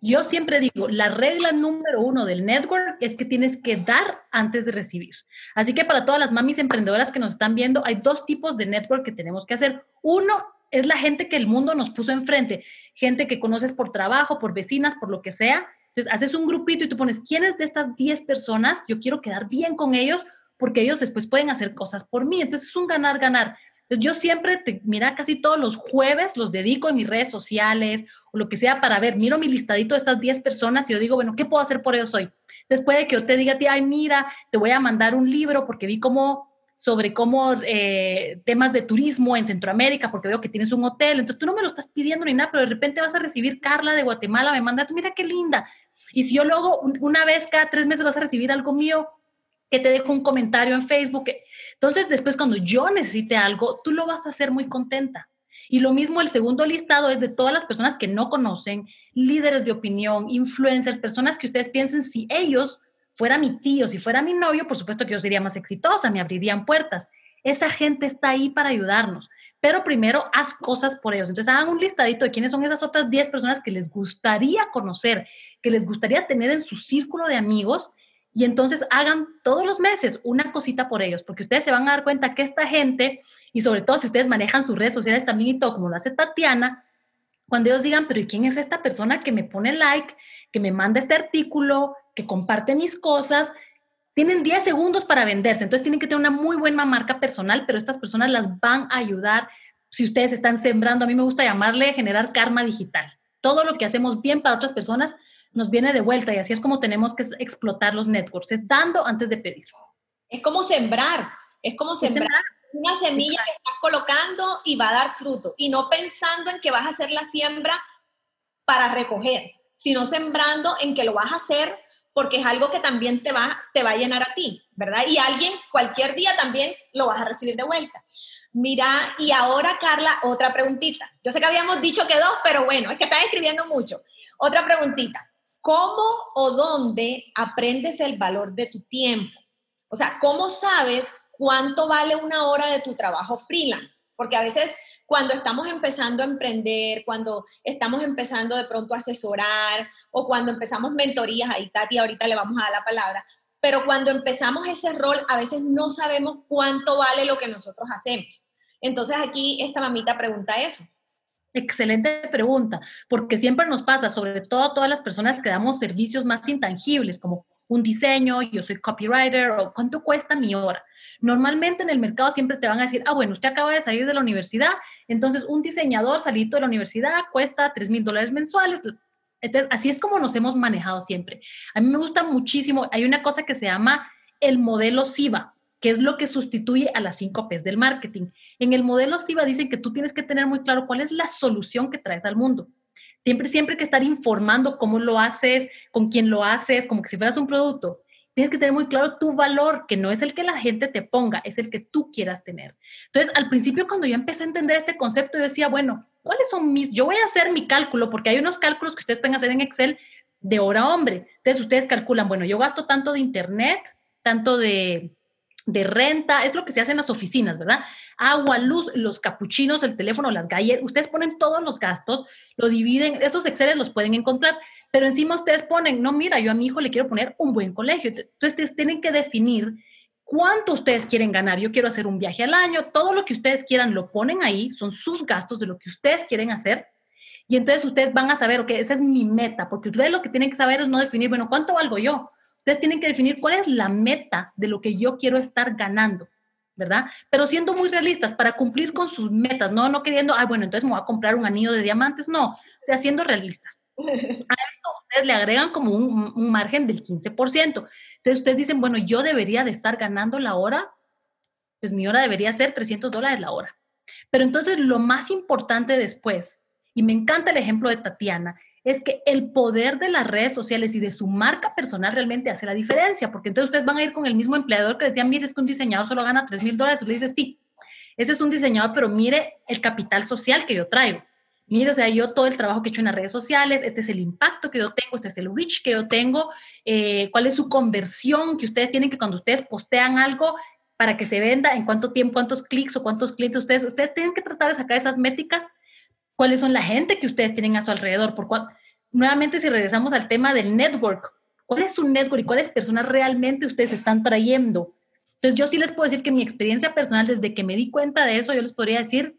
Yo siempre digo, la regla número uno del network es que tienes que dar antes de recibir. Así que para todas las mamis emprendedoras que nos están viendo, hay dos tipos de network que tenemos que hacer. Uno es la gente que el mundo nos puso enfrente, gente que conoces por trabajo, por vecinas, por lo que sea. Entonces, haces un grupito y tú pones, ¿quiénes de estas 10 personas yo quiero quedar bien con ellos? Porque ellos después pueden hacer cosas por mí. Entonces, es un ganar-ganar. Yo siempre, te, mira, casi todos los jueves los dedico en mis redes sociales o lo que sea para ver, miro mi listadito de estas 10 personas y yo digo, bueno, ¿qué puedo hacer por ellos hoy? Entonces puede que yo te diga, tía, ay, mira, te voy a mandar un libro porque vi cómo sobre cómo eh, temas de turismo en Centroamérica, porque veo que tienes un hotel, entonces tú no me lo estás pidiendo ni nada, pero de repente vas a recibir Carla de Guatemala, me manda, mira qué linda. Y si yo luego una vez cada tres meses vas a recibir algo mío, que te dejo un comentario en Facebook. Entonces, después cuando yo necesite algo, tú lo vas a hacer muy contenta. Y lo mismo, el segundo listado es de todas las personas que no conocen, líderes de opinión, influencers, personas que ustedes piensen, si ellos fuera mi tío, si fuera mi novio, por supuesto que yo sería más exitosa, me abrirían puertas. Esa gente está ahí para ayudarnos, pero primero haz cosas por ellos. Entonces hagan un listadito de quiénes son esas otras 10 personas que les gustaría conocer, que les gustaría tener en su círculo de amigos y entonces hagan todos los meses una cosita por ellos, porque ustedes se van a dar cuenta que esta gente, y sobre todo si ustedes manejan sus redes sociales también y todo, como lo hace Tatiana, cuando ellos digan, pero ¿y quién es esta persona que me pone like, que me manda este artículo, que comparte mis cosas? Tienen 10 segundos para venderse, entonces tienen que tener una muy buena marca personal, pero estas personas las van a ayudar si ustedes están sembrando, a mí me gusta llamarle generar karma digital. Todo lo que hacemos bien para otras personas nos viene de vuelta y así es como tenemos que explotar los networks, es dando antes de pedir. Es como sembrar, es como sembrar. Una semilla que estás colocando y va a dar fruto y no pensando en que vas a hacer la siembra para recoger, sino sembrando en que lo vas a hacer porque es algo que también te va, te va a llenar a ti, ¿verdad? Y alguien cualquier día también lo vas a recibir de vuelta. Mira, y ahora Carla, otra preguntita. Yo sé que habíamos dicho que dos, pero bueno, es que estás escribiendo mucho. Otra preguntita. ¿Cómo o dónde aprendes el valor de tu tiempo? O sea, ¿cómo sabes cuánto vale una hora de tu trabajo freelance? Porque a veces cuando estamos empezando a emprender, cuando estamos empezando de pronto a asesorar o cuando empezamos mentorías, ahí Tati ahorita le vamos a dar la palabra, pero cuando empezamos ese rol a veces no sabemos cuánto vale lo que nosotros hacemos. Entonces aquí esta mamita pregunta eso. Excelente pregunta, porque siempre nos pasa, sobre todo a todas las personas que damos servicios más intangibles, como un diseño, yo soy copywriter, o cuánto cuesta mi hora. Normalmente en el mercado siempre te van a decir, ah, bueno, usted acaba de salir de la universidad, entonces un diseñador salido de la universidad cuesta 3 mil dólares mensuales. Entonces, así es como nos hemos manejado siempre. A mí me gusta muchísimo, hay una cosa que se llama el modelo SIVA, que es lo que sustituye a las cinco P's del marketing. En el modelo SIVA dicen que tú tienes que tener muy claro cuál es la solución que traes al mundo. Siempre, siempre que estar informando cómo lo haces, con quién lo haces, como que si fueras un producto. Tienes que tener muy claro tu valor, que no es el que la gente te ponga, es el que tú quieras tener. Entonces, al principio, cuando yo empecé a entender este concepto, yo decía, bueno, ¿cuáles son mis? Yo voy a hacer mi cálculo, porque hay unos cálculos que ustedes pueden hacer en Excel de hora hombre. Entonces, ustedes calculan, bueno, yo gasto tanto de internet, tanto de, de renta, es lo que se hace en las oficinas, ¿verdad? Agua, luz, los capuchinos, el teléfono, las galletas, ustedes ponen todos los gastos, lo dividen, esos Exceles los pueden encontrar, pero encima ustedes ponen, no, mira, yo a mi hijo le quiero poner un buen colegio, entonces tienen que definir cuánto ustedes quieren ganar, yo quiero hacer un viaje al año, todo lo que ustedes quieran lo ponen ahí, son sus gastos de lo que ustedes quieren hacer, y entonces ustedes van a saber, ok, esa es mi meta, porque ustedes lo que tienen que saber es no definir, bueno, ¿cuánto valgo yo? Ustedes tienen que definir cuál es la meta de lo que yo quiero estar ganando, ¿verdad? Pero siendo muy realistas para cumplir con sus metas, no, no queriendo, ay, bueno, entonces me voy a comprar un anillo de diamantes, no, o sea, siendo realistas. *laughs* A esto ustedes le agregan como un, un margen del 15%. Entonces ustedes dicen, bueno, yo debería de estar ganando la hora, pues mi hora debería ser 300 dólares la hora. Pero entonces lo más importante después, y me encanta el ejemplo de Tatiana, es que el poder de las redes sociales y de su marca personal realmente hace la diferencia, porque entonces ustedes van a ir con el mismo empleador que decía, mire, es que un diseñador solo gana 3 mil dólares, y le dice, sí, ese es un diseñador, pero mire el capital social que yo traigo. Mire, o sea, yo todo el trabajo que he hecho en las redes sociales, este es el impacto que yo tengo, este es el reach que yo tengo, eh, cuál es su conversión que ustedes tienen que cuando ustedes postean algo para que se venda, en cuánto tiempo, cuántos clics o cuántos clientes ustedes, ustedes tienen que tratar de sacar esas métricas cuáles son la gente que ustedes tienen a su alrededor. Por nuevamente, si regresamos al tema del network, ¿cuál es su network y cuáles personas realmente ustedes están trayendo? Entonces, yo sí les puedo decir que mi experiencia personal, desde que me di cuenta de eso, yo les podría decir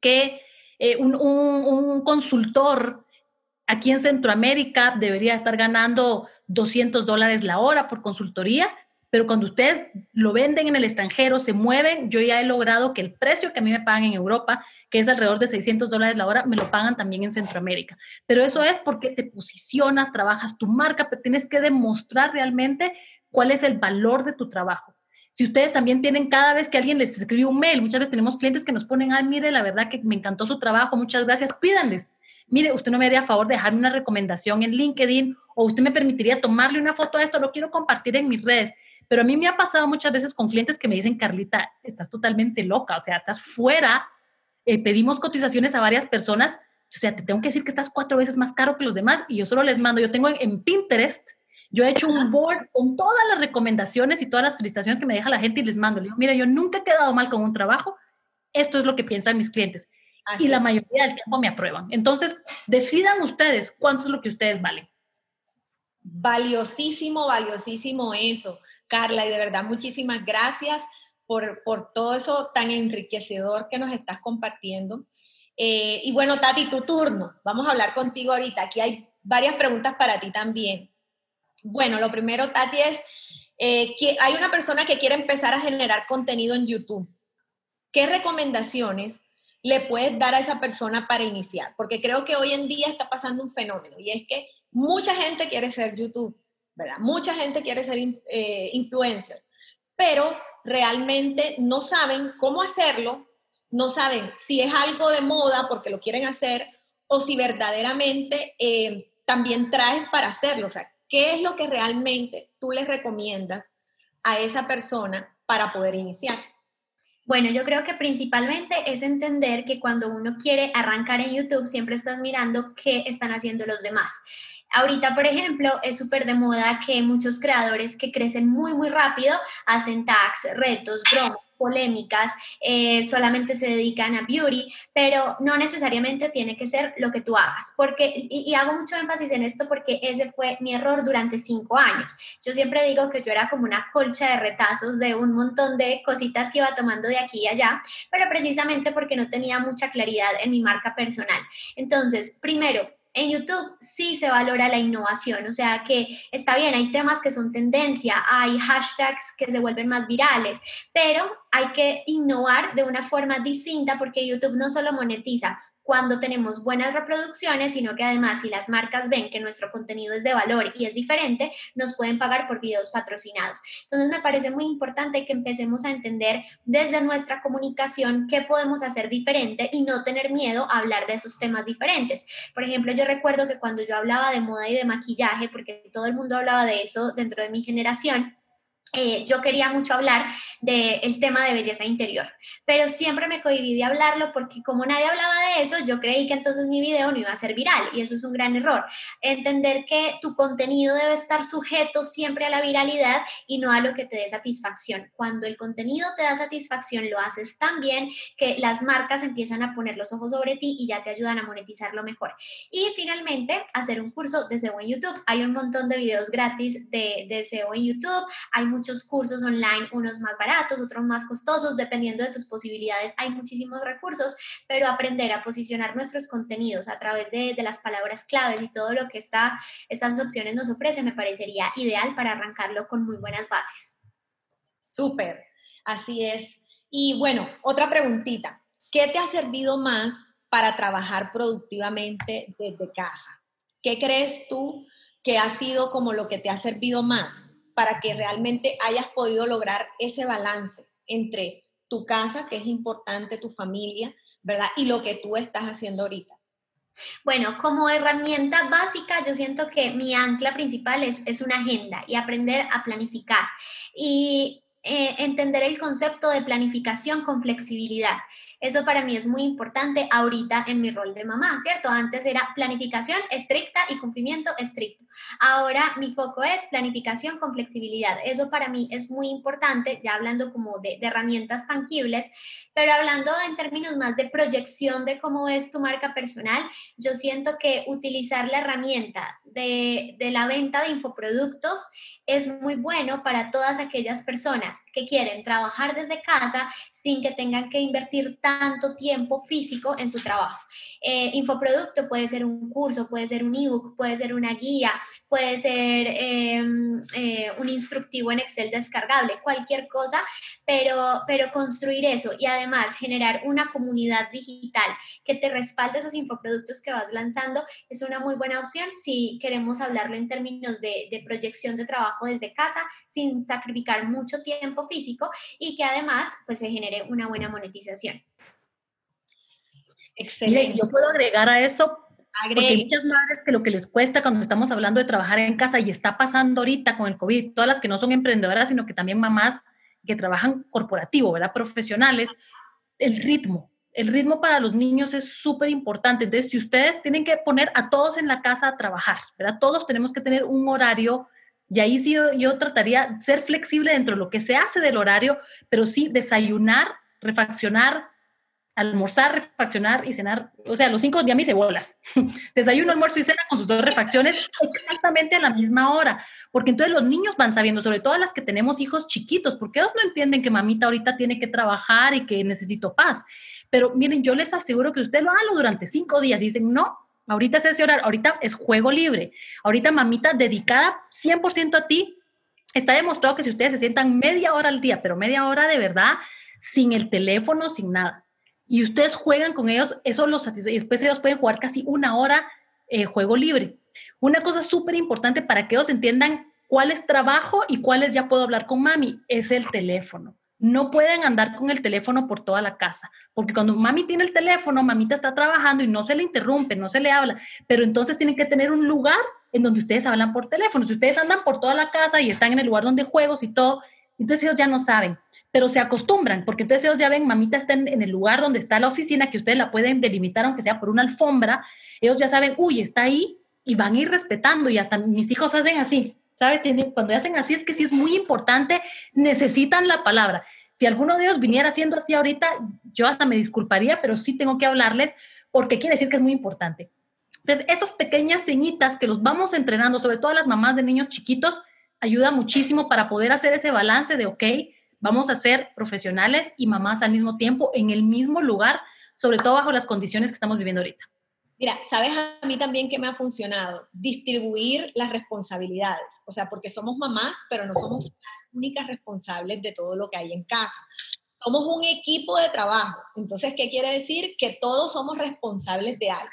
que eh, un, un consultor aquí en Centroamérica debería estar ganando 200 dólares la hora por consultoría pero cuando ustedes lo venden en el extranjero, se mueven, yo ya he logrado que el precio que a mí me pagan en Europa, que es alrededor de 600 dólares la hora, me lo pagan también en Centroamérica. Pero eso es porque te posicionas, trabajas tu marca, pero tienes que demostrar realmente cuál es el valor de tu trabajo. Si ustedes también tienen cada vez que alguien les escribe un mail, muchas veces tenemos clientes que nos ponen, ay, mire, la verdad que me encantó su trabajo, muchas gracias, pídanles. Mire, usted no me haría favor de dejarme una recomendación en LinkedIn o usted me permitiría tomarle una foto a esto, lo quiero compartir en mis redes pero a mí me ha pasado muchas veces con clientes que me dicen, Carlita, estás totalmente loca, o sea, estás fuera, eh, pedimos cotizaciones a varias personas, o sea, te tengo que decir que estás cuatro veces más caro que los demás y yo solo les mando, yo tengo en, Pinterest, yo he hecho un board con todas las recomendaciones y todas las felicitaciones que me deja la gente y les mando. Le digo, mira, yo nunca he quedado mal con un trabajo, esto es lo que piensan mis clientes. y la mayoría del tiempo me aprueban. Entonces, decidan ustedes cuánto es lo que ustedes valen. Valiosísimo, valiosísimo eso. Carla, y de verdad muchísimas gracias por, todo eso tan enriquecedor que nos estás compartiendo. Eh, y bueno, Tati, tu turno. Vamos a hablar contigo ahorita. Aquí hay varias preguntas para ti también. Bueno, lo primero, Tati, es eh, que hay una persona que quiere empezar a generar contenido en YouTube. ¿Qué recomendaciones le puedes dar a esa persona para iniciar? Porque creo que hoy en día está pasando un fenómeno y es que mucha gente quiere ser YouTube Mucha gente quiere ser eh, influencer, pero realmente no saben cómo hacerlo, no saben si es algo de moda porque lo quieren hacer o si verdaderamente eh, también traes para hacerlo. O sea, ¿qué es lo que realmente tú les recomiendas a esa persona para poder iniciar? Bueno, yo creo que principalmente es entender que cuando uno quiere arrancar en YouTube, siempre estás mirando qué están haciendo los demás. Ahorita, por ejemplo, es súper de moda que muchos creadores que crecen muy, muy rápido hacen tags, retos, bromas polémicas, eh, solamente se dedican a beauty, pero no necesariamente tiene que ser lo que tú hagas. Porque, y, hago mucho énfasis en esto porque ese fue mi error durante cinco años. Yo siempre digo que yo era como una colcha de retazos de un montón de cositas que iba tomando de aquí y allá, pero precisamente porque no tenía mucha claridad en mi marca personal. Entonces, primero, en YouTube sí se valora la innovación, o sea que está bien, hay temas que son tendencia, hay hashtags que se vuelven más virales, pero hay que innovar de una forma distinta porque YouTube no solo monetiza cuando tenemos buenas reproducciones, sino que además si las marcas ven que nuestro contenido es de valor y es diferente, nos pueden pagar por videos patrocinados. Entonces me parece muy importante que empecemos a entender desde nuestra comunicación qué podemos hacer diferente y no tener miedo a hablar de esos temas diferentes. Por ejemplo, yo recuerdo que cuando yo hablaba de moda y de maquillaje, porque todo el mundo hablaba de eso dentro de mi generación, eh, yo quería mucho hablar del tema de belleza interior, pero siempre me cohibí de hablarlo porque como nadie hablaba de eso, yo creí que entonces mi video no iba a ser viral y eso es un gran error. Entender que tu contenido debe estar sujeto siempre a la viralidad y no a lo que te dé satisfacción. Cuando el contenido te da satisfacción, lo haces tan bien que las marcas empiezan a poner los ojos sobre ti y ya te ayudan a monetizarlo mejor. Y finalmente, hacer un curso de SEO en YouTube. Hay un montón de videos gratis de, de SEO en YouTube. Hay muchos cursos online, unos más baratos, otros más costosos, dependiendo de tus posibilidades. Hay muchísimos recursos, pero aprender a posicionar nuestros contenidos a través de, las palabras claves y todo lo que esta, estas opciones nos ofrecen me parecería ideal para arrancarlo con muy buenas bases. Súper, así es. Y bueno, otra preguntita. ¿Qué te ha servido más para trabajar productivamente desde casa? ¿Qué crees tú que ha sido como lo que te ha servido más? Para que realmente hayas podido lograr ese balance entre tu casa, que es importante, tu familia, ¿verdad? Y lo que tú estás haciendo ahorita. Bueno, como herramienta básica, yo siento que mi ancla principal es, es una agenda y aprender a planificar y eh, entender el concepto de planificación con flexibilidad. Eso para mí es muy importante ahorita en mi rol de mamá, ¿cierto? Antes era planificación estricta y cumplimiento estricto. Ahora mi foco es planificación con flexibilidad. Eso para mí es muy importante, ya hablando como de, herramientas tangibles, pero hablando en términos más de proyección de cómo es tu marca personal, yo siento que utilizar la herramienta de, de la venta de infoproductos es muy bueno para todas aquellas personas que quieren trabajar desde casa sin que tengan que invertir tanto tiempo físico en su trabajo. Eh, infoproducto puede ser un curso, puede ser un ebook, puede ser una guía, puede ser em, eh, un instructivo en Excel descargable, cualquier cosa, pero, pero construir eso y además generar una comunidad digital que te respalde esos infoproductos que vas lanzando es una muy buena opción si queremos hablarlo en términos de, de proyección de trabajo desde casa sin sacrificar mucho tiempo físico y que además pues se genere una buena monetización. Excelente. yo puedo agregar a eso, porque hay muchas madres que lo que les cuesta cuando estamos hablando de trabajar en casa y está pasando ahorita con el COVID, todas las que no son emprendedoras, sino que también mamás que trabajan corporativo, ¿verdad? Profesionales, el ritmo. El ritmo para los niños es súper importante. Entonces, si ustedes tienen que poner a todos en la casa a trabajar, ¿verdad? Todos tenemos que tener un horario y ahí sí yo, yo trataría ser flexible dentro de lo que se hace del horario, pero sí desayunar, refaccionar, almorzar, refaccionar y cenar, o sea, los cinco días me hice bolas. *laughs* Desayuno, almuerzo y cena con sus dos refacciones exactamente a la misma hora, porque entonces los niños van sabiendo, sobre todo las que tenemos hijos chiquitos, porque ellos no entienden que mamita ahorita tiene que trabajar y que necesito paz. Pero miren, yo les aseguro que usted lo haga durante cinco días y dicen, no, ahorita es ese horario, ahorita es juego libre, ahorita mamita dedicada 100% a ti. Está demostrado que si ustedes se sientan media hora al día, pero media hora de verdad, sin el teléfono, sin nada, y ustedes juegan con ellos, eso los satisface. Y después ellos pueden jugar casi una hora eh, juego libre. Una cosa súper importante para que ellos entiendan cuál es trabajo y cuál es ya puedo hablar con mami, es el teléfono. No pueden andar con el teléfono por toda la casa, porque cuando mami tiene el teléfono, mamita está trabajando y no se le interrumpe, no se le habla, pero entonces tienen que tener un lugar en donde ustedes hablan por teléfono. Si ustedes andan por toda la casa y están en el lugar donde juegos y todo, entonces ellos ya no saben, pero se acostumbran, porque entonces ellos ya ven, mamita está en, el lugar donde está la oficina, que ustedes la pueden delimitar aunque sea por una alfombra, ellos ya saben, uy, está ahí y van a ir respetando y hasta mis hijos hacen así, ¿sabes? Cuando hacen así es que sí es muy importante, necesitan la palabra. Si alguno de ellos viniera haciendo así ahorita, yo hasta me disculparía, pero sí tengo que hablarles porque quiere decir que es muy importante. Entonces, esas pequeñas señitas que los vamos entrenando, sobre todo a las mamás de niños chiquitos, ayuda muchísimo para poder hacer ese balance de, ok, vamos a ser profesionales y mamás al mismo tiempo en el mismo lugar, sobre todo bajo las condiciones que estamos viviendo ahorita. Mira, ¿sabes a mí también que me ha funcionado? Distribuir las responsabilidades. O sea, porque somos mamás, pero no somos las únicas responsables de todo lo que hay en casa. Somos un equipo de trabajo. Entonces, ¿qué quiere decir? Que todos somos responsables de algo.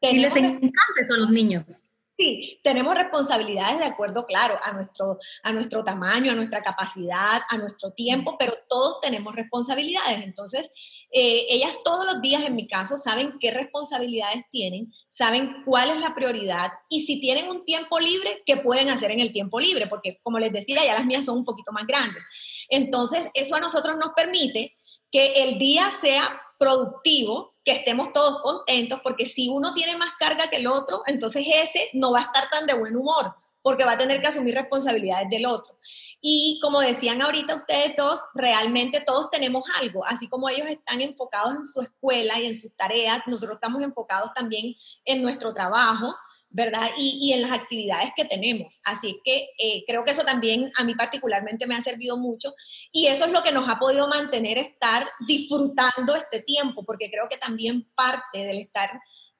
y les encanta eso a los niños. Sí, tenemos responsabilidades de acuerdo, claro, a nuestro, a nuestro tamaño, a nuestra capacidad, a nuestro tiempo, pero todos tenemos responsabilidades. Entonces, eh, ellas todos los días, en mi caso, saben qué responsabilidades tienen, saben cuál es la prioridad y si tienen un tiempo libre, qué pueden hacer en el tiempo libre, porque como les decía, ya las mías son un poquito más grandes. Entonces, eso a nosotros nos permite que el día sea productivo, que estemos todos contentos, porque si uno tiene más carga que el otro, entonces ese no va a estar tan de buen humor, porque va a tener que asumir responsabilidades del otro. Y como decían ahorita ustedes dos, realmente todos tenemos algo, así como ellos están enfocados en su escuela y en sus tareas, nosotros estamos enfocados también en nuestro trabajo ¿verdad? Y, en las actividades que tenemos. Así que eh, creo que eso también a mí particularmente me ha servido mucho y eso es lo que nos ha podido mantener estar disfrutando este tiempo, porque creo que también parte del estar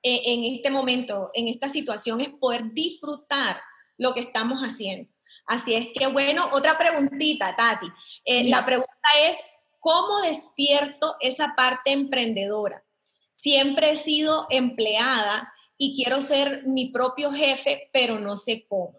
eh, en este momento, en esta situación, es poder disfrutar lo que estamos haciendo. Así es que, bueno, otra preguntita, Tati. Eh, la pregunta es, ¿cómo despierto esa parte emprendedora? Siempre he sido empleada y quiero ser mi propio jefe, pero no sé cómo.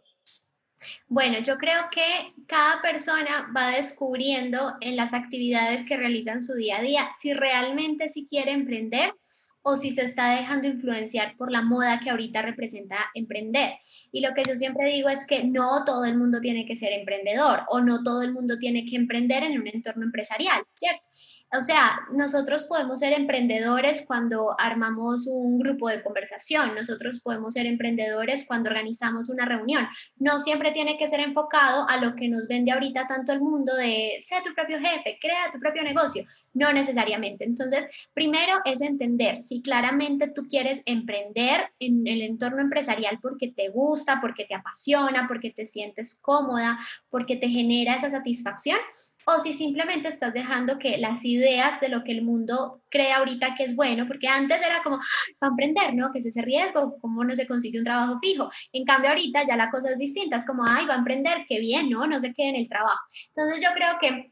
Bueno, yo creo que cada persona va descubriendo en las actividades que realizan su día a día si realmente si quiere emprender o si se está dejando influenciar por la moda que ahorita representa emprender. Y lo que yo siempre digo es que no todo el mundo tiene que ser emprendedor o no todo el mundo tiene que emprender en un entorno empresarial, ¿cierto? O sea, nosotros podemos ser emprendedores cuando armamos un grupo de conversación, nosotros podemos ser emprendedores cuando organizamos una reunión. No siempre tiene que ser enfocado a lo que nos vende ahorita tanto el mundo de ser tu propio jefe, crea tu propio negocio. No necesariamente. Entonces, primero es entender si claramente tú quieres emprender en el entorno empresarial porque te gusta, porque te apasiona, porque te sientes cómoda, porque te genera esa satisfacción o si simplemente estás dejando que las ideas de lo que el mundo cree ahorita que es bueno, porque antes era como, va a emprender, ¿no? Que es ese riesgo, cómo no se consigue un trabajo fijo. En cambio, ahorita ya la cosa es distinta, es como, ay, va a emprender, qué bien, ¿no? No se quede en el trabajo. Entonces yo creo que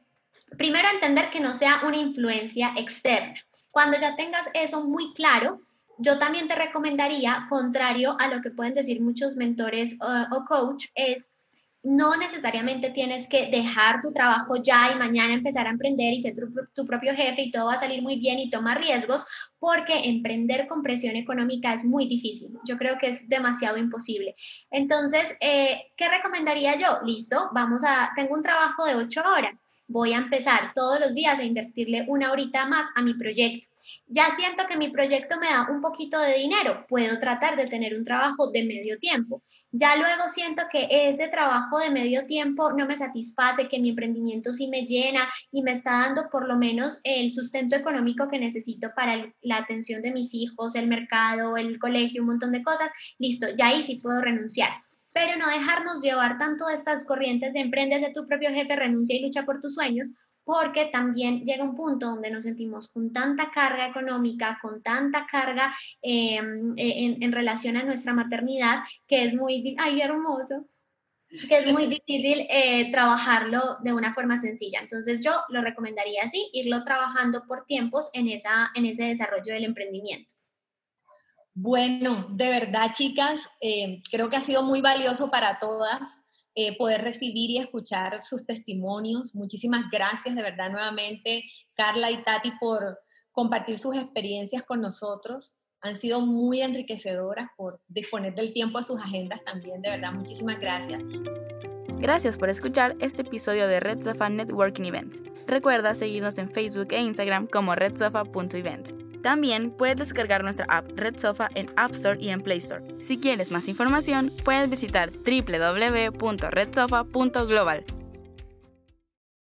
primero entender que no sea una influencia externa. Cuando ya tengas eso muy claro, yo también te recomendaría, contrario a lo que pueden decir muchos mentores o, o coach, es no necesariamente tienes que dejar tu trabajo ya y mañana empezar a emprender y ser tu, propio jefe y todo va a salir muy bien y toma riesgos, porque emprender con presión económica es muy difícil. Yo creo que es demasiado imposible. Entonces, eh, ¿qué recomendaría yo? Listo, vamos a, tengo un trabajo de ocho horas. Voy a empezar todos los días a invertirle una horita más a mi proyecto ya siento que mi proyecto me da un poquito de dinero, puedo tratar de tener un trabajo de medio tiempo. Ya luego siento que ese trabajo de medio tiempo no me satisface, que mi emprendimiento sí me llena y me está dando por lo menos el sustento económico que necesito para la atención de mis hijos, el mercado, el colegio, un montón de cosas. Listo, ya ahí sí puedo renunciar pero no dejarnos llevar tanto de estas corrientes de emprendes de tu propio jefe, renuncia y lucha por tus sueños, porque también llega un punto donde nos sentimos con tanta carga económica, con tanta carga em, e, en, relación a nuestra maternidad, que es muy, ay, hermoso, que es muy difícil *laughs* eh, trabajarlo de una forma sencilla. Entonces yo lo recomendaría así, irlo trabajando por tiempos en, esa, en ese desarrollo del emprendimiento. Bueno, de verdad, chicas, eh, creo que ha sido muy valioso para todas eh, poder recibir y escuchar sus testimonios. Muchísimas gracias de verdad nuevamente, Carla y Tati, por compartir sus experiencias con nosotros. Han sido muy enriquecedoras por disponer del tiempo a sus agendas también. De verdad, muchísimas gracias. Gracias por escuchar este episodio de Red Sofa Networking Events. Recuerda seguirnos en Facebook e Instagram como redsofa.events. También puedes descargar nuestra app Red Sofa en App Store y en Play Store. Si quieres más información, puedes visitar www.redsofa.global.